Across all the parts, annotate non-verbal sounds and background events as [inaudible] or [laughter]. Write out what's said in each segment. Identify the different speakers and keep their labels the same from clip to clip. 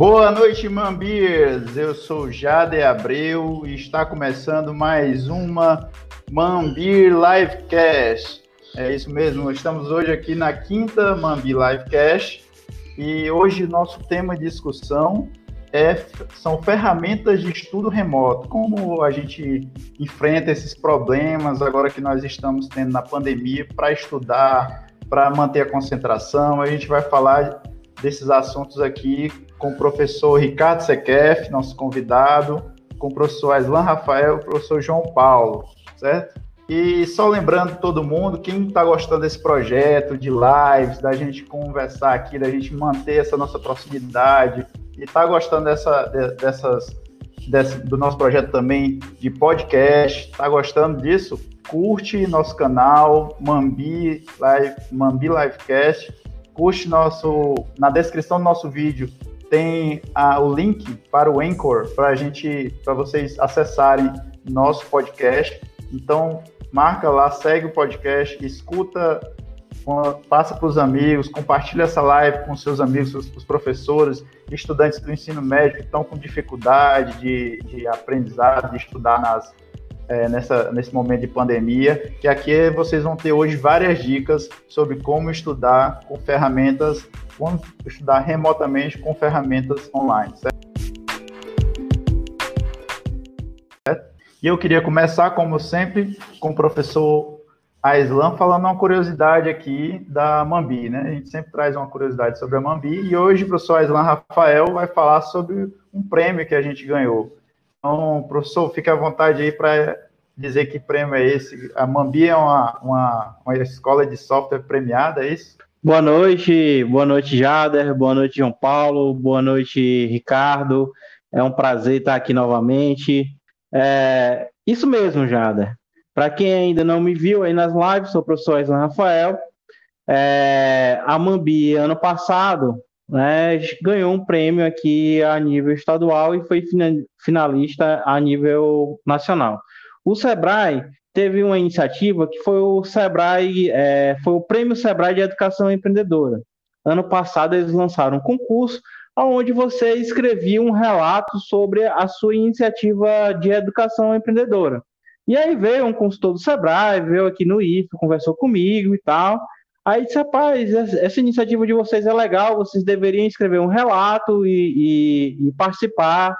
Speaker 1: Boa noite, Mambiers! Eu sou Jade Abreu e está começando mais uma Mambir Livecast. É isso mesmo, estamos hoje aqui na quinta Mambir Livecast e hoje nosso tema de discussão é, são ferramentas de estudo remoto. Como a gente enfrenta esses problemas agora que nós estamos tendo na pandemia para estudar, para manter a concentração. A gente vai falar desses assuntos aqui com o professor Ricardo Sequef, nosso convidado, com o professor Aslan Rafael o professor João Paulo, certo? E só lembrando todo mundo, quem está gostando desse projeto, de lives, da gente conversar aqui, da gente manter essa nossa proximidade, e está gostando dessa, dessas, desse, do nosso projeto também de podcast, está gostando disso, curte nosso canal, Mambi Live, Mambi Livecast, curte nosso, na descrição do nosso vídeo tem a, o link para o Anchor para a gente, para vocês acessarem nosso podcast. Então marca lá, segue o podcast, escuta, passa para os amigos, compartilha essa live com seus amigos, os, os professores, estudantes do ensino médio que estão com dificuldade de, de aprendizado, de estudar nas, é, nessa, nesse momento de pandemia, que aqui vocês vão ter hoje várias dicas sobre como estudar com ferramentas Vamos estudar remotamente com ferramentas online, certo? E eu queria começar, como sempre, com o professor Aislan falando uma curiosidade aqui da Mambi, né? A gente sempre traz uma curiosidade sobre a Mambi e hoje o professor Aislan Rafael vai falar sobre um prêmio que a gente ganhou. Então, professor, fique à vontade aí para dizer que prêmio é esse. A Mambi é uma, uma, uma escola de software premiada, é isso?
Speaker 2: Boa noite, boa noite, Jader, boa noite, João Paulo, boa noite, Ricardo. É um prazer estar aqui novamente. É, isso mesmo, Jader. Para quem ainda não me viu aí nas lives, sou o professor Islan Rafael. É, a Mambi, ano passado, né, ganhou um prêmio aqui a nível estadual e foi finalista a nível nacional. O Sebrae teve uma iniciativa que foi o Sebrae, é, foi o Prêmio Sebrae de Educação Empreendedora. Ano passado eles lançaram um concurso onde você escrevia um relato sobre a sua iniciativa de educação empreendedora. E aí veio um consultor do Sebrae, veio aqui no IF, conversou comigo e tal. Aí disse, rapaz, essa iniciativa de vocês é legal, vocês deveriam escrever um relato e, e, e participar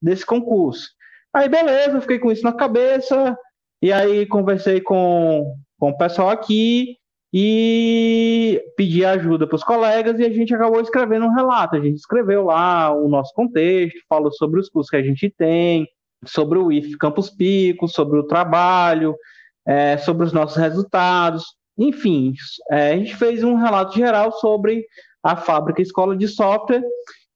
Speaker 2: desse concurso. Aí beleza, fiquei com isso na cabeça, e aí conversei com, com o pessoal aqui e pedi ajuda para os colegas e a gente acabou escrevendo um relato. A gente escreveu lá o nosso contexto, falou sobre os cursos que a gente tem, sobre o IF Campus Pico, sobre o trabalho, é, sobre os nossos resultados. Enfim, é, a gente fez um relato geral sobre a fábrica Escola de Software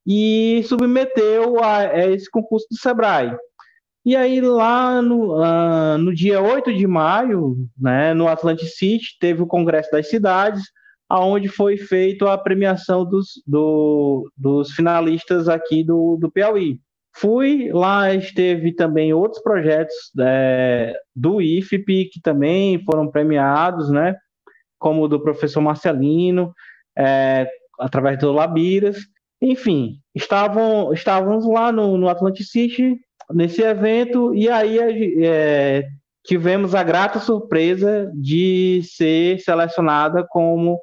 Speaker 2: e submeteu a, a esse concurso do Sebrae. E aí, lá no, uh, no dia 8 de maio, né, no Atlantic City, teve o Congresso das Cidades, aonde foi feita a premiação dos, do, dos finalistas aqui do, do Piauí. Fui, lá esteve também outros projetos é, do IFP, que também foram premiados, né, como o do professor Marcelino, é, através do Labiras. Enfim, estavam, estávamos lá no, no Atlantic City nesse evento e aí é, tivemos a grata surpresa de ser selecionada como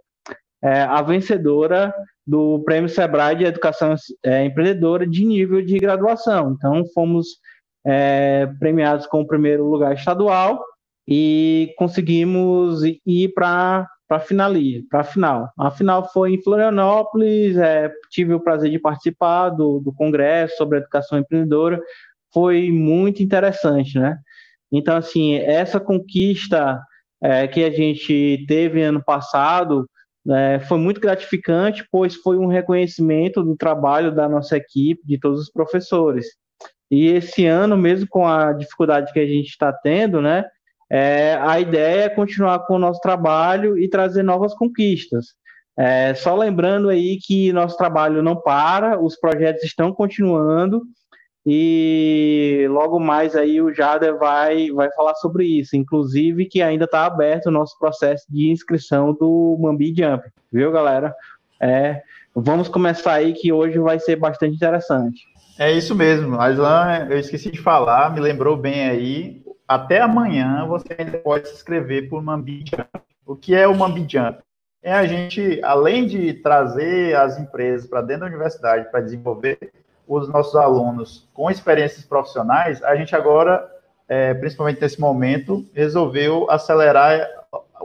Speaker 2: é, a vencedora do Prêmio Sebrae de Educação é, Empreendedora de nível de graduação. Então, fomos é, premiados com o primeiro lugar estadual e conseguimos ir para para para final. A final foi em Florianópolis, é, tive o prazer de participar do, do congresso sobre educação empreendedora, foi muito interessante, né? Então, assim, essa conquista é, que a gente teve ano passado é, foi muito gratificante, pois foi um reconhecimento do trabalho da nossa equipe, de todos os professores. E esse ano, mesmo com a dificuldade que a gente está tendo, né, é, a ideia é continuar com o nosso trabalho e trazer novas conquistas. É, só lembrando aí que nosso trabalho não para, os projetos estão continuando e logo mais aí o Jader vai, vai falar sobre isso, inclusive que ainda está aberto o nosso processo de inscrição do Mambi Jump, viu galera? É, vamos começar aí que hoje vai ser bastante interessante.
Speaker 1: É isso mesmo, Aslan, eu esqueci de falar, me lembrou bem aí. Até amanhã você ainda pode se inscrever por Mambi Jump. O que é o Mambi Jump? É a gente, além de trazer as empresas para dentro da universidade para desenvolver os nossos alunos com experiências profissionais, a gente agora, é, principalmente nesse momento, resolveu acelerar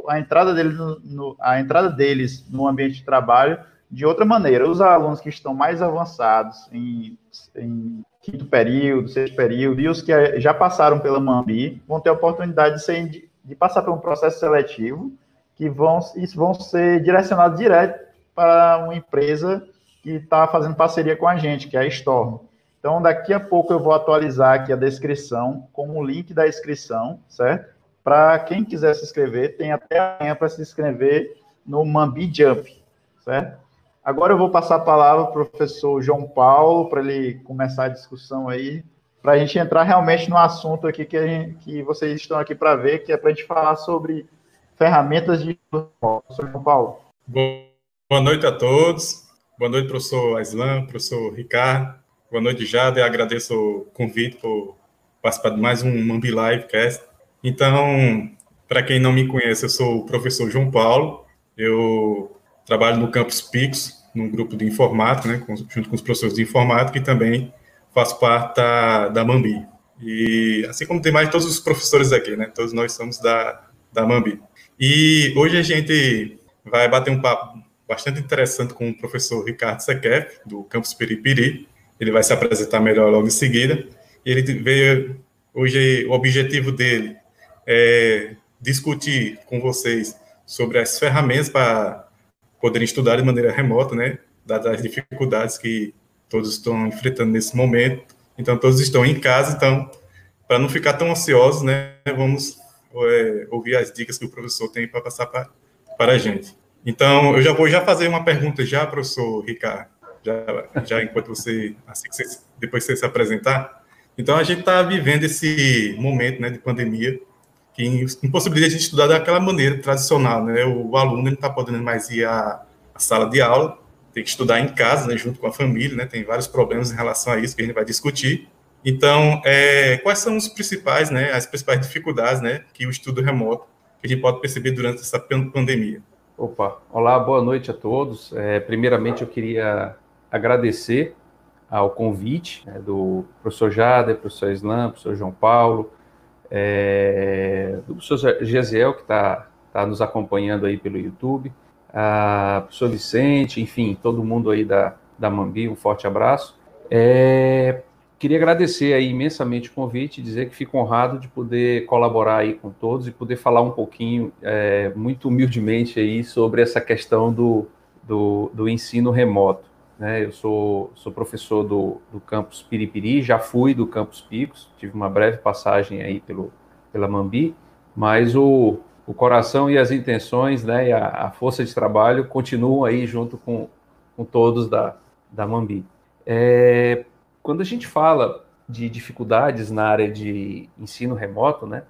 Speaker 1: a entrada deles no, no, a entrada deles no ambiente de trabalho de outra maneira. Os alunos que estão mais avançados em, em quinto período, sexto período, e os que já passaram pela Mambi, vão ter a oportunidade de, ser, de passar por um processo seletivo, que vão, vão ser direcionados direto para uma empresa que está fazendo parceria com a gente, que é a Storm. Então, daqui a pouco eu vou atualizar aqui a descrição com o link da inscrição, certo? Para quem quiser se inscrever, tem até amanhã para se inscrever no Mambi Jump, certo? Agora eu vou passar a palavra para o professor João Paulo, para ele começar a discussão aí, para a gente entrar realmente no assunto aqui que, gente, que vocês estão aqui para ver, que é para a gente falar sobre ferramentas de professor João Paulo.
Speaker 3: Boa noite a todos. Boa noite, professor Aislan, professor Ricardo. Boa noite, Jada. Eu agradeço o convite por participar de mais um Mambi Livecast. Então, para quem não me conhece, eu sou o professor João Paulo. Eu trabalho no Campus Pix, num grupo de informática, né, junto com os professores de informática, e também faço parte da, da Mambi. E assim como tem mais todos os professores aqui, né, todos nós somos da, da Mambi. E hoje a gente vai bater um papo bastante interessante com o professor Ricardo Sequef, do Campus Piripiri. Ele vai se apresentar melhor logo em seguida. Ele veio, hoje, o objetivo dele é discutir com vocês sobre as ferramentas para poderem estudar de maneira remota, né, dadas as dificuldades que todos estão enfrentando nesse momento. Então, todos estão em casa, então, para não ficar tão ansiosos, né, vamos é, ouvir as dicas que o professor tem para passar pra, para a gente. Então, eu já vou já fazer uma pergunta já, professor Ricardo, já, já enquanto você, assim que você, depois você se apresentar. Então, a gente está vivendo esse momento né, de pandemia, que impossibilita a gente estudar daquela maneira tradicional, né? O, aluno não está podendo mais ir à, à, sala de aula, tem que estudar em casa, né, junto com a família, né? Tem vários problemas em relação a isso que a gente vai discutir. Então, é, quais são os principais, né, as principais dificuldades, né, que o estudo remoto que a gente pode perceber durante essa pandemia?
Speaker 4: Opa, olá, boa noite a todos. É, primeiramente, eu queria agradecer ao convite né, do professor Jader, professor Islam, professor João Paulo, é, do professor Gesiel, que está tá nos acompanhando aí pelo YouTube, a professor Vicente, enfim, todo mundo aí da, da Mambi, um forte abraço. É, queria agradecer aí imensamente o convite, dizer que fico honrado de poder colaborar aí com todos e poder falar um pouquinho, é, muito humildemente aí, sobre essa questão do, do, do ensino remoto. Né? Eu sou, sou professor do, do campus Piripiri, já fui do campus Picos, tive uma breve passagem aí pelo, pela Mambi, mas o, o coração e as intenções, né, e a, a força de trabalho continuam aí junto com, com todos da, da Mambi. É, quando a gente fala de dificuldades na área de ensino remoto, né,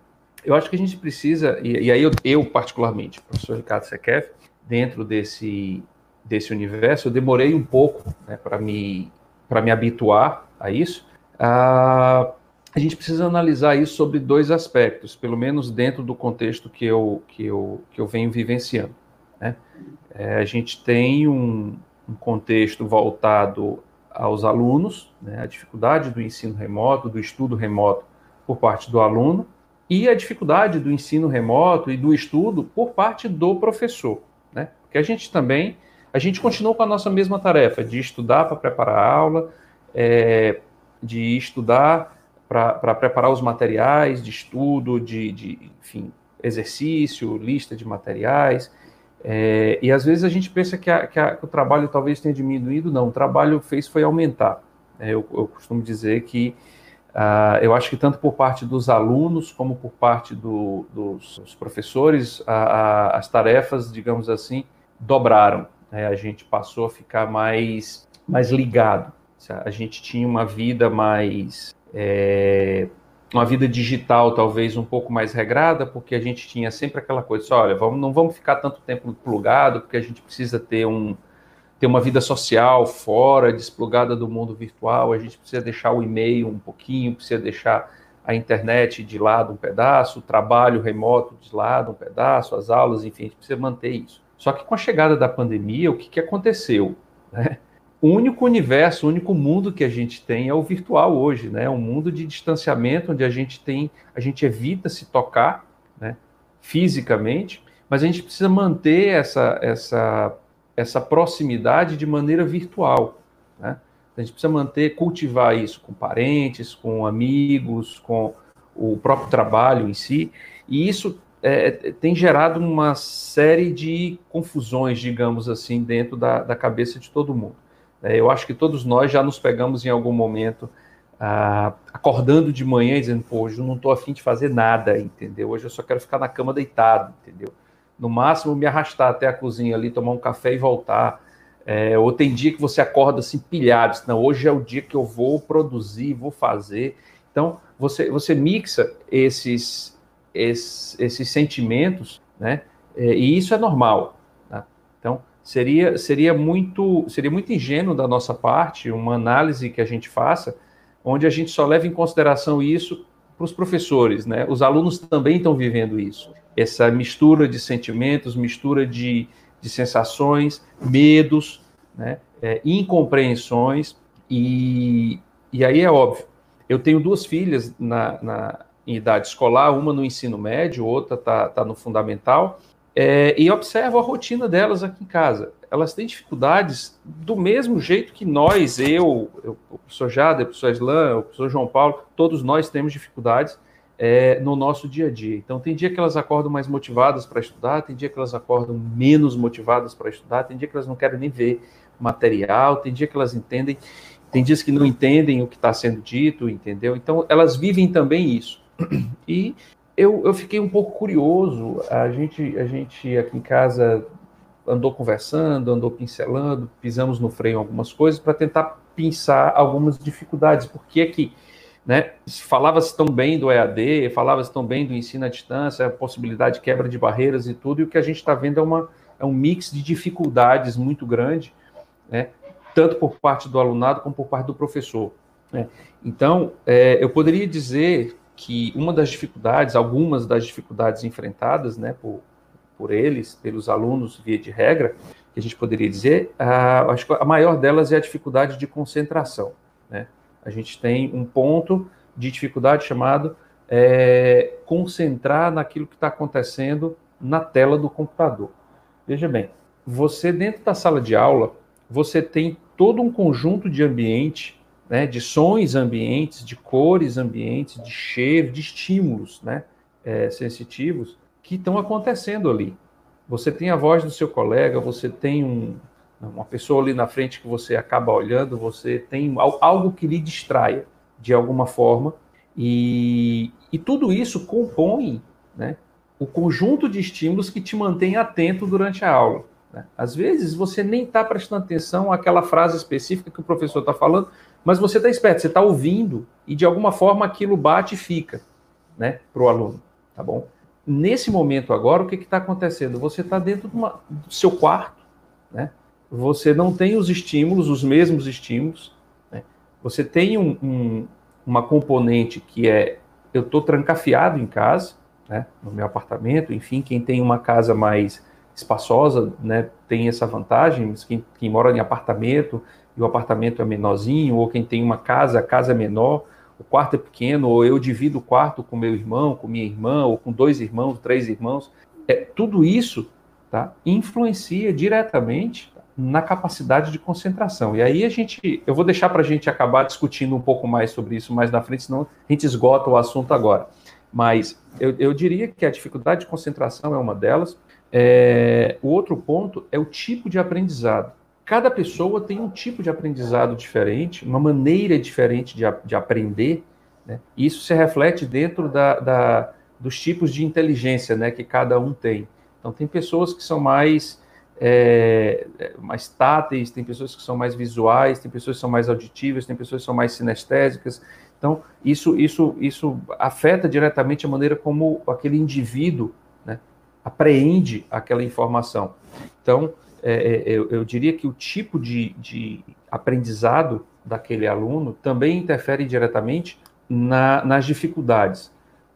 Speaker 4: eu acho que a gente precisa, e, e aí eu, eu particularmente, professor Ricardo Sequef, dentro desse desse universo, eu demorei um pouco né, para me, me habituar a isso. Ah, a gente precisa analisar isso sobre dois aspectos, pelo menos dentro do contexto que eu, que eu, que eu venho vivenciando. Né? É, a gente tem um, um, contexto voltado aos alunos, né, a dificuldade do ensino remoto, do estudo remoto por parte do aluno, e a dificuldade do ensino remoto e do estudo por parte do professor. Né? Porque a gente também a gente continuou com a nossa mesma tarefa de estudar para preparar a aula, é, de estudar para preparar os materiais de estudo, de, de, enfim, exercício, lista de materiais. É, e às vezes a gente pensa que, a, que, a, que, o trabalho talvez tenha diminuído, não, o trabalho fez foi aumentar. É, eu, eu, costumo dizer que uh, eu acho que tanto por parte dos alunos como por parte do, dos, dos, professores, a, as tarefas, digamos assim, dobraram né, a gente passou a ficar mais, mais ligado. A gente tinha uma vida mais. É, uma vida digital talvez um pouco mais regrada, porque a gente tinha sempre aquela coisa, olha, vamos, não vamos ficar tanto tempo plugado, porque a gente precisa ter um, ter uma vida social fora, desplugada do mundo virtual, a gente precisa deixar o e-mail um pouquinho, precisa deixar a internet de lado um pedaço, o trabalho remoto de lado um pedaço, as aulas, enfim, a gente precisa manter isso. Só que com a chegada da pandemia, o que, que aconteceu? Né? O único universo, o único mundo que a gente tem é o virtual hoje, né? É um mundo de distanciamento onde a gente tem, a gente evita se tocar, né? Fisicamente, mas a gente precisa manter essa, essa, essa proximidade de maneira virtual. Né? A gente precisa manter, cultivar isso com parentes, com amigos, com o próprio trabalho em si, e isso é, tem gerado uma série de confusões, digamos assim, dentro da, da cabeça de todo mundo. É, eu acho que todos nós já nos pegamos em algum momento ah, acordando de manhã e dizendo, pô, hoje eu não estou afim de fazer nada, entendeu? Hoje eu só quero ficar na cama deitado, entendeu? no máximo me arrastar até a cozinha ali, tomar um café e voltar. É, ou tem dia que você acorda assim pilhado, não, hoje é o dia que eu vou produzir, vou fazer. Então, você, você mixa esses, esses, esses sentimentos, né? É, e isso é normal. Né? Então, seria, seria, muito, seria muito ingênuo da nossa parte uma análise que a gente faça, onde a gente só leva em consideração isso para os professores, né? Os alunos também estão vivendo isso essa mistura de sentimentos, mistura de, de sensações, medos, né, é, incompreensões, e, e aí é óbvio. Eu tenho duas filhas na, na em idade escolar, uma no ensino médio, outra está tá no fundamental, é, e observo a rotina delas aqui em casa. Elas têm dificuldades do mesmo jeito que nós, eu, eu o professor Jada, o professor Islan, o professor João Paulo, todos nós temos dificuldades é, no nosso dia a dia. Então, tem dia que elas acordam mais motivadas para estudar, tem dia que elas acordam menos motivadas para estudar, tem dia que elas não querem nem ver material, tem dia que elas entendem, tem dias que não entendem o que está sendo dito, entendeu? Então, elas vivem também isso. E eu, eu fiquei um pouco curioso, a gente, a gente aqui em casa andou conversando, andou pincelando, pisamos no freio algumas coisas para tentar pensar algumas dificuldades. Por que é que né? Falava-se tão bem do EAD, falava-se tão bem do ensino à distância, a possibilidade de quebra de barreiras e tudo, e o que a gente está vendo é, uma, é um mix de dificuldades muito grande, né? tanto por parte do alunado como por parte do professor. Né? Então, é, eu poderia dizer que uma das dificuldades, algumas das dificuldades enfrentadas né, por, por eles, pelos alunos, via de regra, que a gente poderia dizer, acho que a maior delas é a dificuldade de concentração. Né? a gente tem um ponto de dificuldade chamado é, concentrar naquilo que está acontecendo na tela do computador. Veja bem, você dentro da sala de aula, você tem todo um conjunto de ambiente, né, de sons ambientes, de cores ambientes, de cheiro, de estímulos né, é, sensitivos que estão acontecendo ali. Você tem a voz do seu colega, você tem um, uma pessoa ali na frente que você acaba olhando, você tem algo que lhe distraia de alguma forma, e, e tudo isso compõe né, o conjunto de estímulos que te mantém atento durante a aula. Né? Às vezes você nem está prestando atenção àquela frase específica que o professor está falando, mas você está esperto, você está ouvindo e de alguma forma aquilo bate e fica né, para o aluno, tá bom? Nesse momento agora, o que está acontecendo? Você está dentro uma, do seu quarto, né? você não tem os estímulos, os mesmos estímulos. Né? Você tem um, um, uma componente que é eu estou trancafiado em casa, né, no meu apartamento, enfim, quem tem uma casa mais espaçosa né, tem essa vantagem, quem, quem mora em apartamento e o apartamento é menorzinho, ou quem tem uma casa, a casa é menor, o quarto é pequeno, ou eu divido o quarto com meu irmão, com minha irmã, ou com dois irmãos, três irmãos, é, tudo isso tá, influencia diretamente na capacidade de concentração. E aí a gente, eu vou deixar para a gente acabar discutindo um pouco mais sobre isso mais na frente, senão a gente esgota o assunto agora. Mas eu, eu diria que a dificuldade de concentração é uma delas. É, o outro ponto é o tipo de aprendizado. Cada pessoa tem um tipo de aprendizado diferente, uma maneira diferente de, de aprender. Né? E isso se reflete dentro da, da, dos tipos de inteligência né, que cada um tem. Então, tem pessoas que são mais é, é, mais táteis, tem pessoas que são mais visuais, tem pessoas que são mais auditivas, tem pessoas que são mais sinestésicas. Então, isso, isso, isso afeta diretamente a maneira como aquele indivíduo apreende aquela informação. Então, é, é, eu, eu, diria que o tipo de, de, aprendizado daquele aluno também interfere diretamente na, nas dificuldades.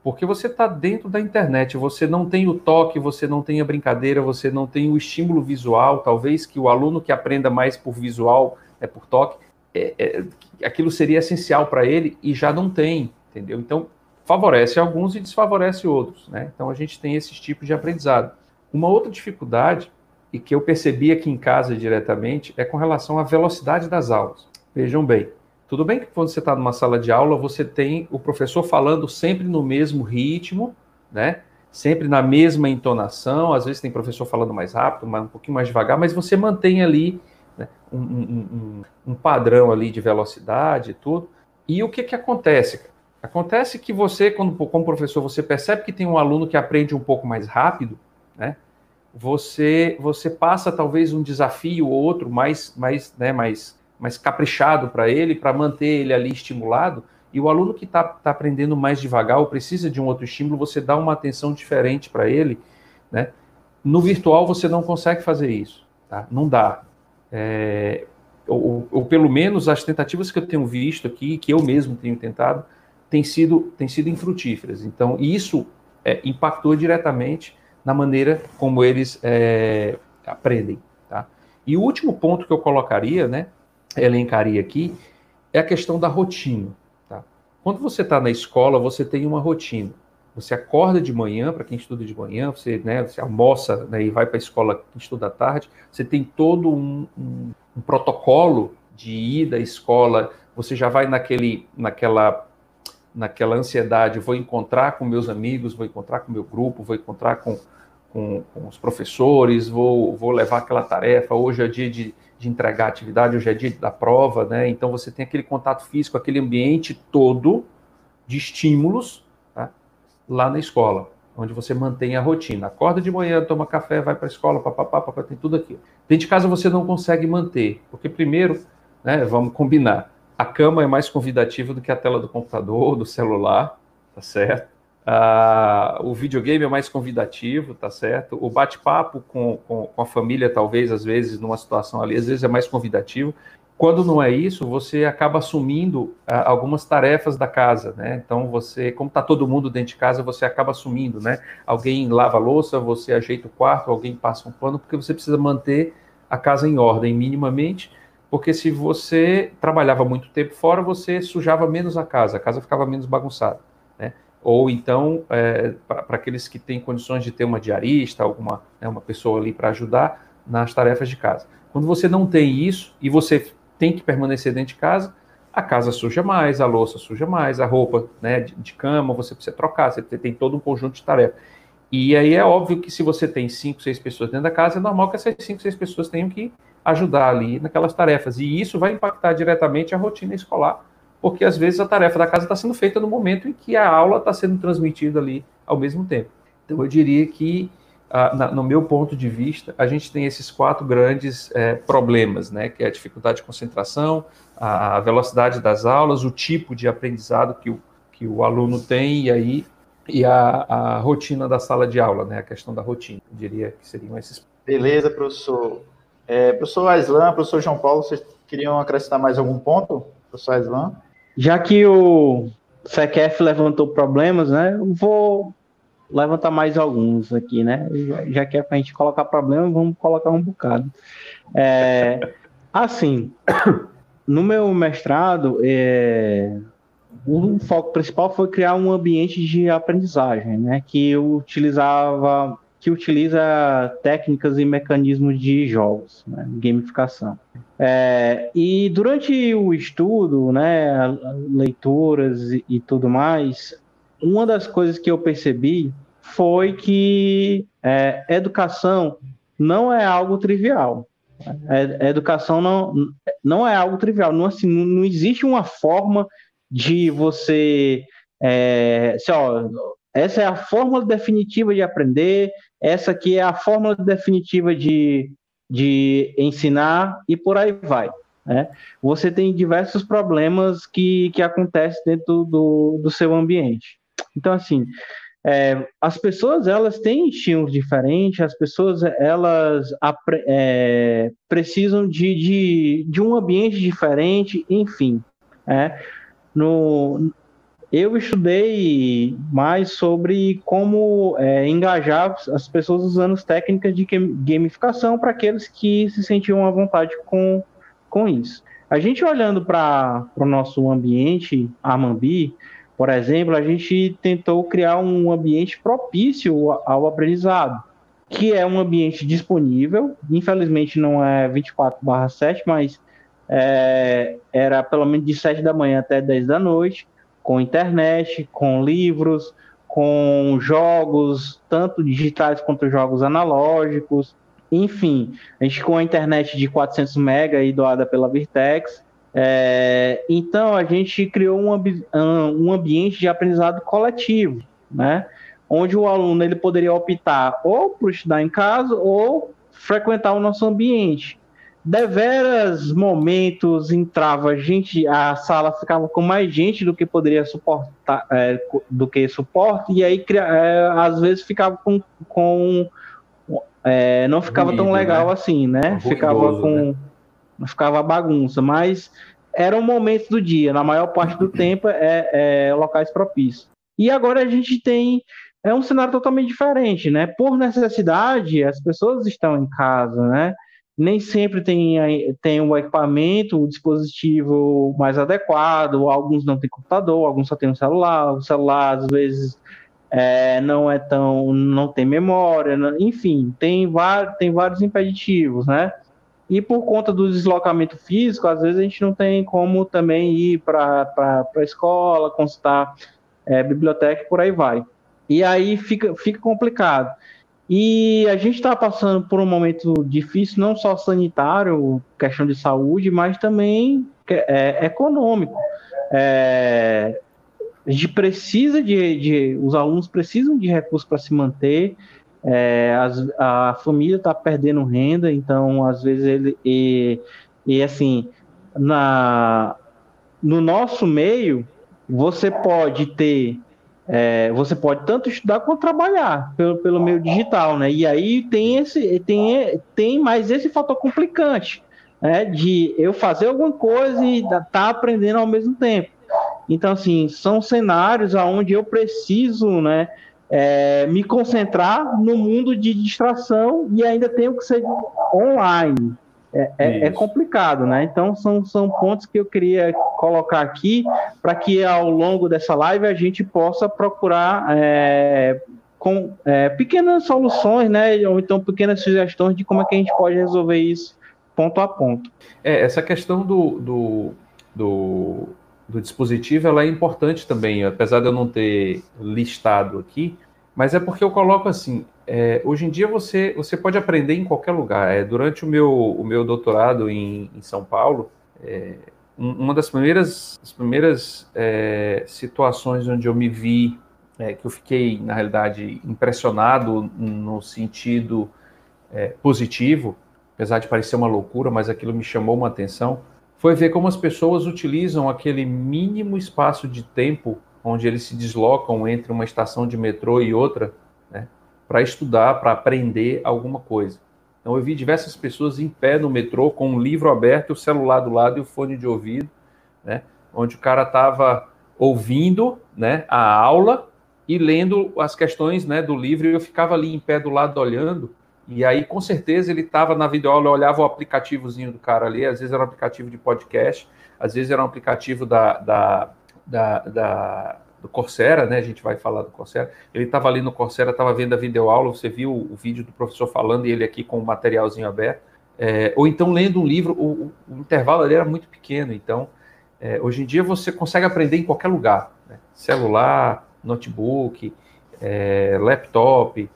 Speaker 4: Porque você está dentro da internet, você não tem o toque, você não tem a brincadeira, você não tem o estímulo visual. Talvez que o aluno que aprenda mais por visual, é por toque, é, é, aquilo seria essencial para ele e já não tem, entendeu? Então, favorece alguns e desfavorece outros, né? Então, a gente tem esses tipos de aprendizado. Uma outra dificuldade, e que eu percebi aqui em casa diretamente, é com relação à velocidade das aulas. Vejam bem, tudo bem que quando você está numa sala de aula, você tem o professor falando sempre no mesmo ritmo, né? Sempre na mesma entonação. Às vezes tem professor falando mais rápido, um pouquinho mais devagar, mas você mantém ali né, um, um, um, um, padrão ali de velocidade e tudo. E o que, que acontece? Acontece que você, quando, como professor, você percebe que tem um aluno que aprende um pouco mais rápido, né? Você, você passa talvez um desafio ou outro mais, mais, né, mais mais caprichado para ele, para manter ele ali estimulado. E o aluno que está tá aprendendo mais devagar ou precisa de um outro estímulo, você dá uma atenção diferente para ele. Né? No virtual, você não consegue fazer isso. Tá? Não dá. É, ou, ou, pelo menos as tentativas que eu tenho visto aqui, que eu mesmo tenho tentado, têm sido, têm sido infrutíferas. Então, isso é, impactou diretamente na maneira como eles é, aprendem. Tá? E o último ponto que eu colocaria, né, elencaria aqui é a questão da rotina. Tá? Quando você está na escola, você tem uma rotina. Você acorda de manhã, para quem estuda de manhã, você, né, você almoça né, e vai para a escola quem estuda à tarde, você tem todo um, um, um protocolo de ida à escola, você já vai naquele, naquela, naquela ansiedade, vou encontrar com meus amigos, vou encontrar com meu grupo, vou encontrar com, com, com os professores, vou, vou levar aquela tarefa, hoje é dia de, de entregar atividade, hoje é dia da prova, né? Então você tem aquele contato físico, aquele ambiente todo de estímulos tá? lá na escola, onde você mantém a rotina. Acorda de manhã, toma café, vai para a escola, papapá, papapá, tem tudo aqui. Dentro de casa você não consegue manter, porque primeiro, né, vamos combinar, a cama é mais convidativa do que a tela do computador, do celular, tá certo? Uh, o videogame é mais convidativo, tá certo? O bate-papo com, com, com, a família, talvez, às vezes, numa situação ali, às vezes é mais convidativo. Quando não é isso, você acaba assumindo uh, algumas tarefas da casa, né? Então, você, como está todo mundo dentro de casa, você acaba assumindo, né? Alguém lava a louça, você ajeita o quarto, alguém passa um pano, porque você precisa manter a casa em ordem, minimamente, porque se você trabalhava muito tempo fora, você sujava menos a casa, a casa ficava menos bagunçada, né? ou então é, para aqueles que têm condições de ter uma diarista, alguma né, uma pessoa ali para ajudar nas tarefas de casa. Quando você não tem isso e você tem que permanecer dentro de casa, a casa suja mais, a louça suja mais, a roupa né, de, de cama você precisa trocar, você tem todo um conjunto de tarefas. E aí é óbvio que se você tem cinco, seis pessoas dentro da casa, é normal que essas cinco, seis pessoas tenham que ajudar ali naquelas tarefas. E isso vai impactar diretamente a rotina escolar porque às vezes a tarefa da casa está sendo feita no momento em que a aula está sendo transmitida ali ao mesmo tempo. Então eu diria que, ah, na, no meu ponto de vista, a gente tem esses quatro grandes é, problemas, né? Que é a dificuldade de concentração, a, a, velocidade das aulas, o tipo de aprendizado que o, que o aluno tem e aí e a, a rotina da sala de aula, né? A questão da rotina. Eu diria que seriam esses.
Speaker 1: Beleza, professor. É, professor Aislan, professor João Paulo, vocês queriam acrescentar mais algum ponto, professor Aislan?
Speaker 2: Já que o CQF levantou problemas, né? Eu vou levantar mais alguns aqui, né? Já, já que é para a gente colocar problemas, vamos colocar um bocado. É, assim, no meu mestrado, é, o foco principal foi criar um ambiente de aprendizagem, né? Que utilizava que utiliza técnicas e mecanismos de jogos, né, gamificação. É, e durante o estudo, né, leituras e, tudo mais, uma das coisas que eu percebi foi que é, educação não é algo trivial. É, educação não, não é algo trivial. Não, assim, não existe uma forma de você. É, assim, ó, essa é a fórmula definitiva de aprender, essa aqui é a fórmula definitiva de, de ensinar e por aí vai. Né? Você tem diversos problemas que, que acontecem dentro do, do seu ambiente. Então, assim, é, as pessoas elas têm estímulos diferentes, as pessoas elas é, precisam de, de, de, um ambiente diferente, enfim. É, no, eu estudei mais sobre como é, engajar as pessoas usando as técnicas de gamificação para aqueles que se sentiam à vontade com, com isso. A gente olhando para o nosso ambiente, a Mambi, por exemplo, a gente tentou criar um ambiente propício ao aprendizado, que é um ambiente disponível, infelizmente não é 24/7, mas é, era pelo menos de 7 da manhã até 10 da noite, com internet, com livros, com jogos, tanto digitais quanto jogos analógicos, enfim, a gente com a internet de 400 MB aí doada pela Virtex, é, então a gente criou um, um ambiente de aprendizado coletivo, né? Onde o aluno ele poderia optar ou por estudar em casa ou frequentar o nosso ambiente. Deveras momentos entrava gente, a sala ficava com mais gente do que poderia suportar, é, do que suporte, e aí é, às vezes ficava com, com é, não ficava Ruído, tão legal né? assim, né? Ruidoso, ficava com né? ficava bagunça, mas era um momento do dia, na maior parte do tempo é, é, locais propícios. E agora a gente tem é um cenário totalmente diferente, né? Por necessidade, as pessoas estão em casa, né? Nem sempre tem, tem o equipamento, o dispositivo mais adequado, alguns não têm computador, alguns só têm um celular, o celular às vezes é, não é tão, não tem memória, enfim, tem, tem vários impeditivos, né? E por conta do deslocamento físico, às vezes a gente não tem como também ir para a escola, consultar é, biblioteca e por aí vai. E aí fica, fica complicado. E a gente está passando por um momento difícil, não só sanitário, questão de saúde, mas também é, econômico. É, a gente precisa de, de, os alunos precisam de recursos para se manter, é, as, a família está perdendo renda, então às vezes ele e, e assim na no nosso meio você pode ter é, você pode tanto estudar quanto trabalhar pelo, pelo meio digital, né? E aí tem esse tem tem mais esse fator complicante, né? De eu fazer alguma coisa e estar tá aprendendo ao mesmo tempo. Então assim são cenários aonde eu preciso, né? é, me concentrar no mundo de distração e ainda tenho que ser online. É, é, é, complicado, né? Então são, são pontos que eu queria colocar aqui para que ao longo dessa live a gente possa procurar é, com é, pequenas soluções, né? Ou então pequenas sugestões de como é que a gente pode resolver isso ponto a ponto.
Speaker 4: É, essa questão do, do, do do dispositivo ela é importante também, apesar de eu não ter listado aqui, mas é porque eu coloco assim, é, hoje em dia você, você pode aprender em qualquer lugar. É, durante o meu, o meu doutorado em, em São Paulo, é, uma das primeiras, das primeiras é, situações onde eu me vi, é, que eu fiquei, na realidade, impressionado no sentido é, positivo, apesar de parecer uma loucura, mas aquilo me chamou uma atenção, foi ver como as pessoas utilizam aquele mínimo espaço de tempo onde eles se deslocam entre uma estação de metrô e outra, né, para estudar, para aprender alguma coisa. Então eu vi diversas pessoas em pé no metrô com um livro aberto, o celular do lado e o fone de ouvido, né, onde o cara estava ouvindo, né, a aula e lendo as questões, né, do livro. E eu ficava ali em pé do lado olhando. E aí, com certeza, ele estava na videoaula, eu olhava o aplicativozinho do cara ali, às vezes era um aplicativo de podcast, às vezes era um aplicativo da, da, da, da do Coursera, né? A gente vai falar do Coursera. Ele estava ali no Coursera, estava vendo a videoaula, você viu o, vídeo do professor falando e ele aqui com o materialzinho aberto. É, ou então lendo um livro, o, o intervalo ali era muito pequeno, então é, hoje em dia você consegue aprender em qualquer lugar, né? celular, notebook, é, laptop,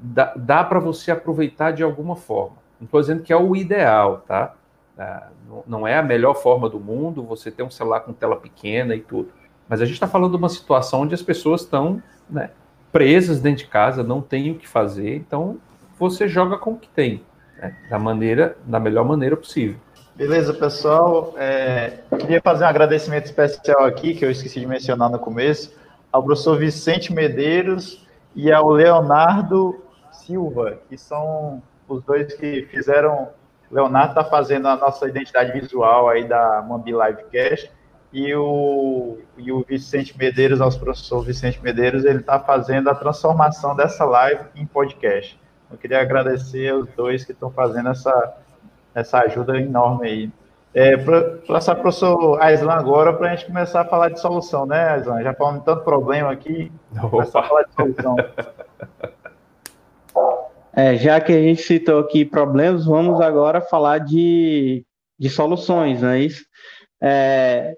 Speaker 4: dá, dá para você aproveitar de alguma forma. Não estou dizendo que é o ideal, tá? É, não é a melhor forma do mundo você ter um celular com tela pequena e tudo. Mas a gente está falando de uma situação onde as pessoas estão né, presas dentro de casa, não tem o que fazer, então você joga com o que tem, né, da maneira, da melhor maneira possível.
Speaker 1: Beleza, pessoal. É, queria fazer um agradecimento especial aqui, que eu esqueci de mencionar no começo, ao professor Vicente Medeiros e ao Leonardo Silva, que são os dois que fizeram. Leonardo está fazendo a nossa identidade visual aí da Mambi Livecast e o, e o Vicente Medeiros, aos professor Vicente Medeiros, ele está fazendo a transformação dessa live em podcast. Eu queria agradecer aos dois que estão fazendo essa, essa ajuda enorme aí. É, passar para o professor Aislan agora, para a gente começar a falar de solução, né, Aislan? Já falamos tanto problema aqui, começar a falar de solução. [laughs]
Speaker 2: É, já que a gente citou aqui problemas, vamos agora falar de, de soluções, não é isso? É,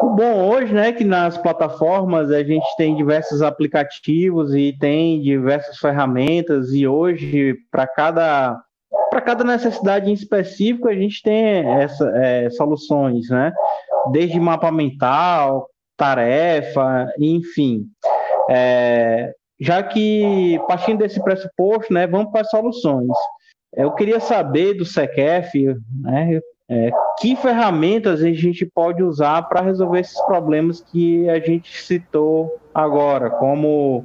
Speaker 2: o bom hoje, né, que nas plataformas a gente tem diversos aplicativos e tem diversas ferramentas e hoje para cada para cada necessidade em específico a gente tem essa, é, soluções, né? Desde mapa mental, tarefa, enfim. É, já que partindo desse pressuposto, né, vamos para as soluções. Eu queria saber do SECEF, né, é, que ferramentas a gente pode usar para resolver esses problemas que a gente citou agora, como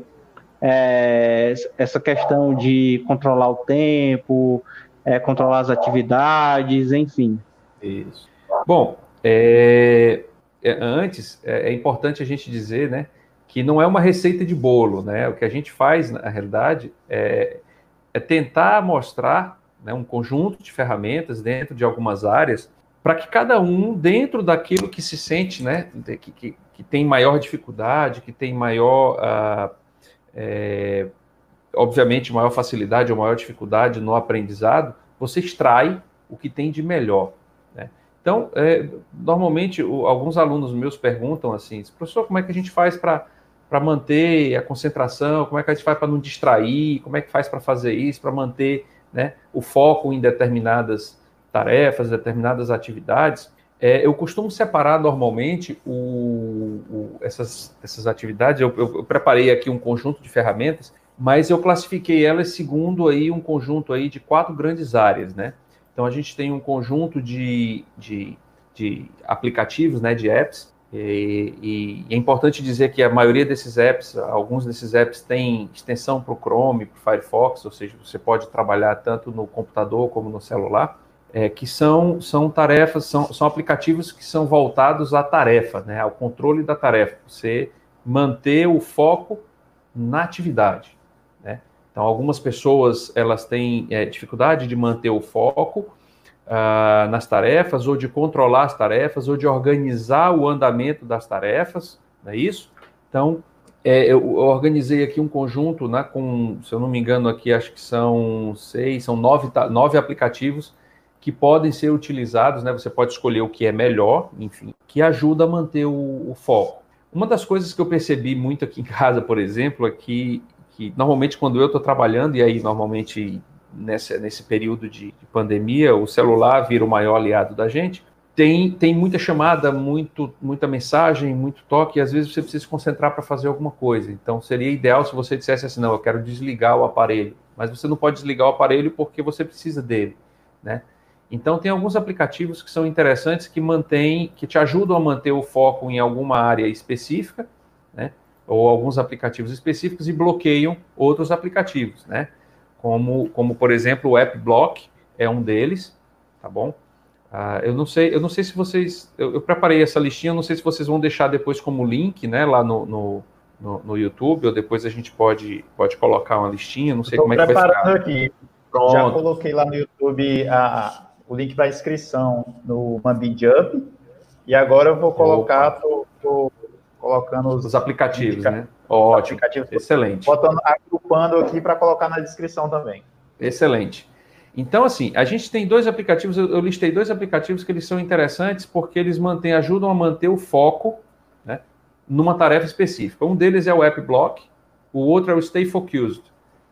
Speaker 2: é, essa questão de controlar o tempo, é, controlar as atividades, enfim.
Speaker 4: Isso. Bom, é, é, antes é, é importante a gente dizer, né, que não é uma receita de bolo, né? O que a gente faz, na realidade, é, é tentar mostrar né, um conjunto de ferramentas dentro de algumas áreas, para que cada um, dentro daquilo que se sente, né, que, que, que tem maior dificuldade, que tem maior, ah, é, obviamente, maior facilidade ou maior dificuldade no aprendizado, você extrai o que tem de melhor. Né? Então, é, normalmente, o, alguns alunos meus perguntam assim, professor, como é que a gente faz para para manter a concentração, como é que a gente faz para não distrair, como é que faz para fazer isso, para manter né, o foco em determinadas tarefas, determinadas atividades, é, eu costumo separar normalmente o, o, essas, essas atividades. Eu, eu, eu, preparei aqui um conjunto de ferramentas, mas eu classifiquei elas segundo aí um conjunto aí de quatro grandes áreas, né? Então a gente tem um conjunto de, de, de aplicativos, né, de apps, e, e, é importante dizer que a maioria desses apps, alguns desses apps têm extensão para o Chrome, para o Firefox, ou seja, você pode trabalhar tanto no computador como no celular, é, que são, são tarefas, são, são aplicativos que são voltados à tarefa, né, ao controle da tarefa, você manter o foco na atividade. Né? Então, algumas pessoas elas têm é, dificuldade de manter o foco, uh, nas tarefas, ou de controlar as tarefas, ou de organizar o andamento das tarefas, não é isso? Então, é, eu organizei aqui um conjunto, né, com, se eu não me engano, aqui acho que são seis, são nove, nove aplicativos que podem ser utilizados, né? Você pode escolher o que é melhor, enfim, que ajuda a manter o, o foco. Uma das coisas que eu percebi muito aqui em casa, por exemplo, é que, que normalmente quando eu estou trabalhando, e aí normalmente nesse, nesse período de, de, pandemia, o celular vira o maior aliado da gente. Tem, tem muita chamada, muito, muita mensagem, muito toque, e às vezes você precisa se concentrar para fazer alguma coisa. Então, seria ideal se você dissesse assim: não, eu quero desligar o aparelho. Mas você não pode desligar o aparelho porque você precisa dele, né? Então, tem alguns aplicativos que são interessantes que mantêm, que te ajudam a manter o foco em alguma área específica, né? Ou alguns aplicativos específicos e bloqueiam outros aplicativos, né? Como, como por exemplo o AppBlock é um deles, tá bom? Uh, eu não sei, eu não sei se vocês, eu, eu, preparei essa listinha, não sei se vocês vão deixar depois como link, né, lá no, no, no, no YouTube, ou depois a gente pode, pode colocar uma listinha, não sei como é que vai ficar.
Speaker 1: aqui. Pronto. Já coloquei lá no YouTube a, o link para inscrição no Mambijump, e agora eu vou colocar, tô, tô colocando os,
Speaker 4: os aplicativos, né? Ótimo, excelente.
Speaker 1: Botando, agrupando aqui para colocar na descrição também.
Speaker 4: Excelente. Então, assim, a gente tem dois aplicativos, eu, eu, listei dois aplicativos que eles são interessantes porque eles mantêm, ajudam a manter o foco né, numa tarefa específica. Um deles é o AppBlock, o outro é o Stay Focused.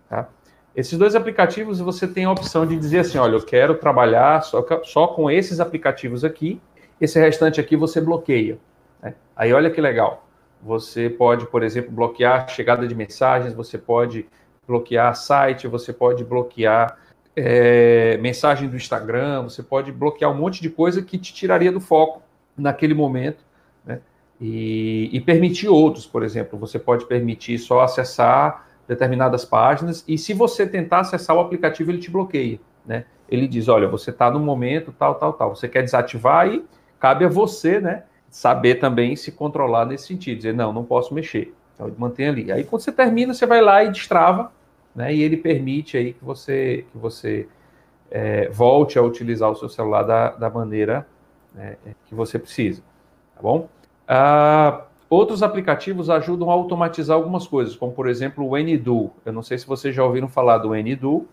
Speaker 4: Tá? Esses dois aplicativos você tem a opção de dizer assim: olha, eu quero trabalhar só, só com esses aplicativos aqui, esse restante aqui você bloqueia. Né? Aí olha que legal. Você pode, por exemplo, bloquear chegada de mensagens, você pode bloquear site, você pode bloquear é, mensagem do Instagram, você pode bloquear um monte de coisa que te tiraria do foco naquele momento. Né? E, e, permitir outros, por exemplo, você pode permitir só acessar determinadas páginas e se você tentar acessar o aplicativo, ele te bloqueia, né? Ele diz, olha, você está no momento tal, tal, tal. Você quer desativar e cabe a você, né, saber também se controlar nesse sentido, dizer, não, não posso mexer. Então, mantém ali. Aí, quando você termina, você vai lá e destrava, né, e ele permite aí que você, que você é, volte a utilizar o seu celular da, da maneira né, que você precisa, tá bom? Ah, outros aplicativos ajudam a automatizar algumas coisas, como, por exemplo, o NDO. Eu não sei se vocês já ouviram falar do NDO,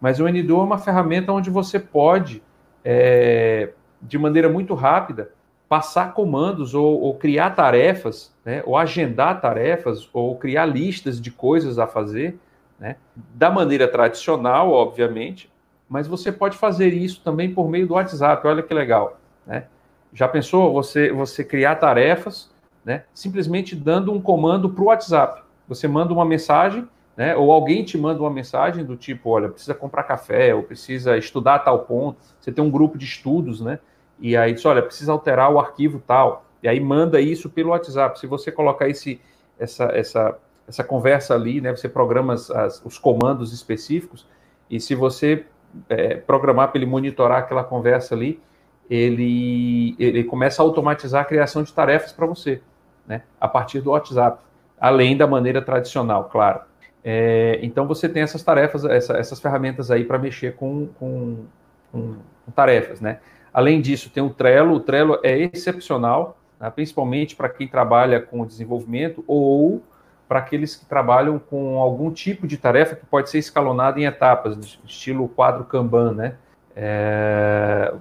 Speaker 4: mas o NDO é uma ferramenta onde você pode, é, de maneira muito rápida, passar comandos ou, ou criar tarefas, né, ou agendar tarefas, ou criar listas de coisas a fazer, né, da maneira tradicional, obviamente, mas você pode fazer isso também por meio do WhatsApp. Olha que legal, né? Já pensou você você criar tarefas, né? Simplesmente dando um comando para o WhatsApp. Você manda uma mensagem, né? Ou alguém te manda uma mensagem do tipo, olha, precisa comprar café, ou precisa estudar tal ponto. Você tem um grupo de estudos, né? E aí diz, olha, precisa alterar o arquivo tal, e aí manda isso pelo WhatsApp. Se você colocar esse, essa, essa, essa conversa ali, né, você programa as, os comandos específicos, e se você é, programar para ele monitorar aquela conversa ali, ele, ele começa a automatizar a criação de tarefas para você, né, a partir do WhatsApp, além da maneira tradicional, claro. É, então você tem essas tarefas, essa, essas ferramentas aí para mexer com, com, com, com tarefas, né? Além disso, tem o Trello. O Trello é excepcional, né, principalmente para quem trabalha com desenvolvimento ou para aqueles que trabalham com algum tipo de tarefa que pode ser escalonada em etapas, estilo quadro Kanban, né? É,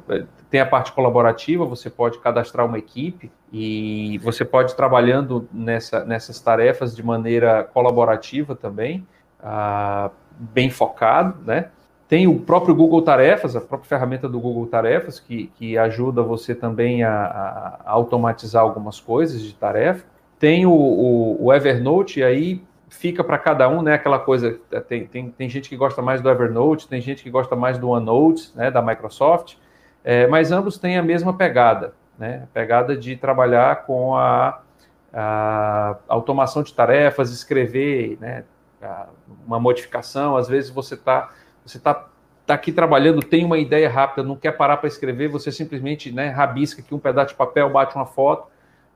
Speaker 4: tem a parte colaborativa, você pode cadastrar uma equipe e você pode ir trabalhando nessa, nessas tarefas de maneira colaborativa também, ah, bem focado, né? Tem o próprio Google Tarefas, a própria ferramenta do Google Tarefas, que, que ajuda você também a, a automatizar algumas coisas de tarefa. Tem o, o, o Evernote, e aí fica para cada um, né? Aquela coisa, tem, tem, tem gente que gosta mais do Evernote, tem gente que gosta mais do OneNote, né? Da Microsoft, é, mas ambos têm a mesma pegada, né? A pegada de trabalhar com a, a automação de tarefas, escrever, né? Uma modificação, às vezes você está você está tá aqui trabalhando, tem uma ideia rápida, não quer parar para escrever, você simplesmente né, rabisca aqui um pedaço de papel, bate uma foto.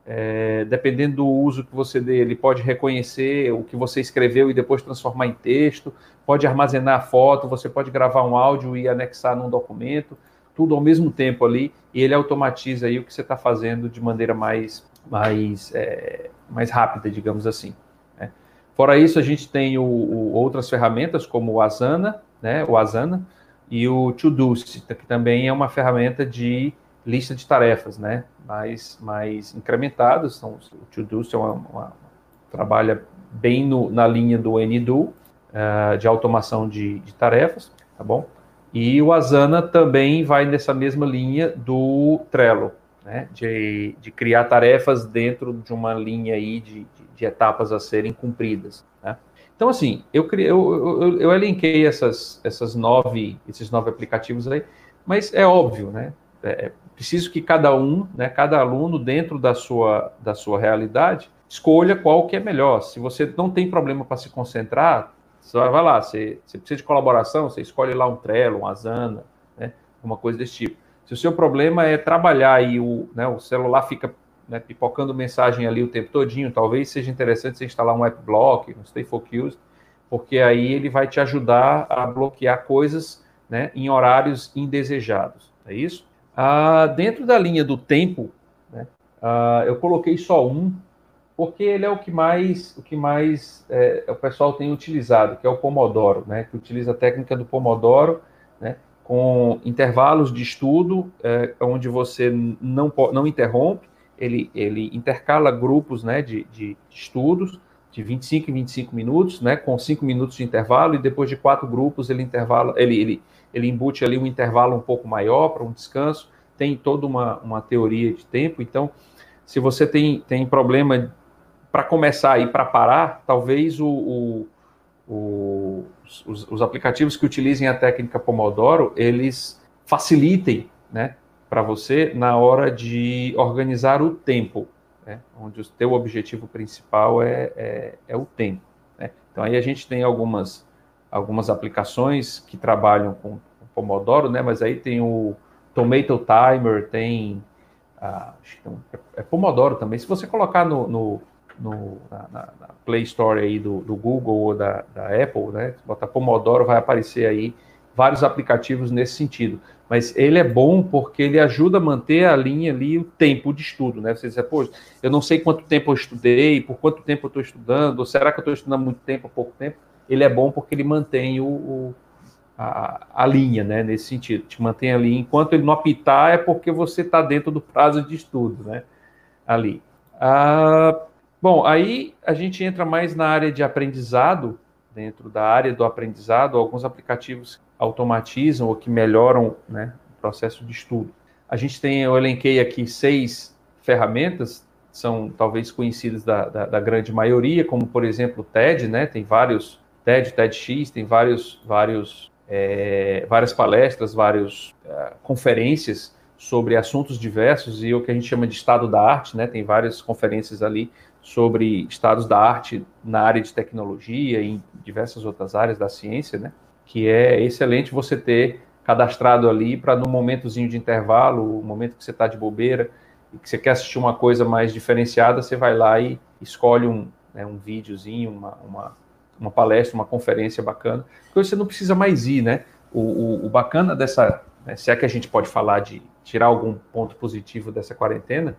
Speaker 4: É, dependendo do uso que você dê, ele pode reconhecer o que você escreveu e depois transformar em texto, pode armazenar a foto, você pode gravar um áudio e anexar num documento, tudo ao mesmo tempo ali, e ele automatiza aí o que você está fazendo de maneira mais, mais, é, mais rápida, digamos assim. Né? Fora isso, a gente tem o, o, outras ferramentas como o Asana, né, o Asana, e o Todoist, que também é uma ferramenta de lista de tarefas, né, mais, mais incrementadas. Então, o Todoist é uma, uma, trabalha bem no, na linha do NDO, uh, eh, de automação de, de tarefas, tá bom? E o Asana também vai nessa mesma linha do Trello, né, de, de criar tarefas dentro de uma linha aí de, de, de etapas a serem cumpridas, né? Então, assim, eu, criei, eu, eu, eu elenquei essas, essas nove, esses nove aplicativos aí, mas é óbvio, né? É, é preciso que cada um, né, cada aluno, dentro da sua, da sua realidade, escolha qual que é melhor. Se você não tem problema para se concentrar, você vai lá, você, você, precisa de colaboração, você escolhe lá um Trello, um Asana, né, uma coisa desse tipo. Se o seu problema é trabalhar e o, né, o celular fica né, pipocando mensagem ali o tempo todinho, talvez seja interessante você instalar um app block, um Stay Focused, porque aí ele vai te ajudar a bloquear coisas né, em horários indesejados, é isso? Ah, dentro da linha do tempo, né, ah, eu coloquei só um, porque ele é o que mais, o que mais é, o pessoal tem utilizado, que é o Pomodoro, né, que utiliza a técnica do Pomodoro, né, com intervalos de estudo, é, onde você não, não interrompe, ele, ele intercala grupos né, de, de estudos de 25 em 25 minutos, né, com 5 minutos de intervalo, e depois de quatro grupos ele intervala, ele, ele, ele embute ali um intervalo um pouco maior para um descanso, tem toda uma, uma teoria de tempo, então, se você tem, tem problema para começar e para parar, talvez o, o, o os, os, aplicativos que utilizem a técnica Pomodoro, eles facilitem, né, para você na hora de organizar o tempo. né, onde o teu objetivo principal é, é, é o tempo. Né? Então aí a gente tem algumas, algumas aplicações que trabalham com, com Pomodoro, né, mas aí tem o Tomato Timer, tem ah, é, é Pomodoro também. Se você colocar no, no, no na, na, Play Store aí do, do Google ou da, da Apple, né, botar Pomodoro, vai aparecer aí vários aplicativos nesse sentido. Mas ele é bom porque ele ajuda a manter a linha ali, o tempo de estudo, né? Você diz, pô, eu não sei quanto tempo eu estudei, por quanto tempo eu estou estudando, ou será que eu estou estudando muito tempo, pouco tempo? Ele é bom porque ele mantém o, o a, a, linha, né? Nesse sentido, te mantém ali. Enquanto ele não apitar, é porque você está dentro do prazo de estudo, né? Ali. Ah, bom, aí a gente entra mais na área de aprendizado, dentro da área do aprendizado, alguns aplicativos automatizam ou que melhoram né, o processo de estudo. A gente tem, eu elenquei aqui seis ferramentas, são talvez conhecidas da, da, da grande maioria, como por exemplo o TED, né? Tem vários TED, TEDx, tem vários, vários, é, várias palestras, várias é, conferências sobre assuntos diversos e o que a gente chama de estado da arte, né? Tem várias conferências ali sobre estados da arte na área de tecnologia e em diversas outras áreas da ciência, né? Que é excelente você ter cadastrado ali para no momentozinho de intervalo, o momento que você está de bobeira e que você quer assistir uma coisa mais diferenciada, você vai lá e escolhe um, né, um videozinho, uma, uma, uma, palestra, uma conferência bacana, que você não precisa mais ir, né? O, o, o bacana dessa, né, se é que a gente pode falar de tirar algum ponto positivo dessa quarentena,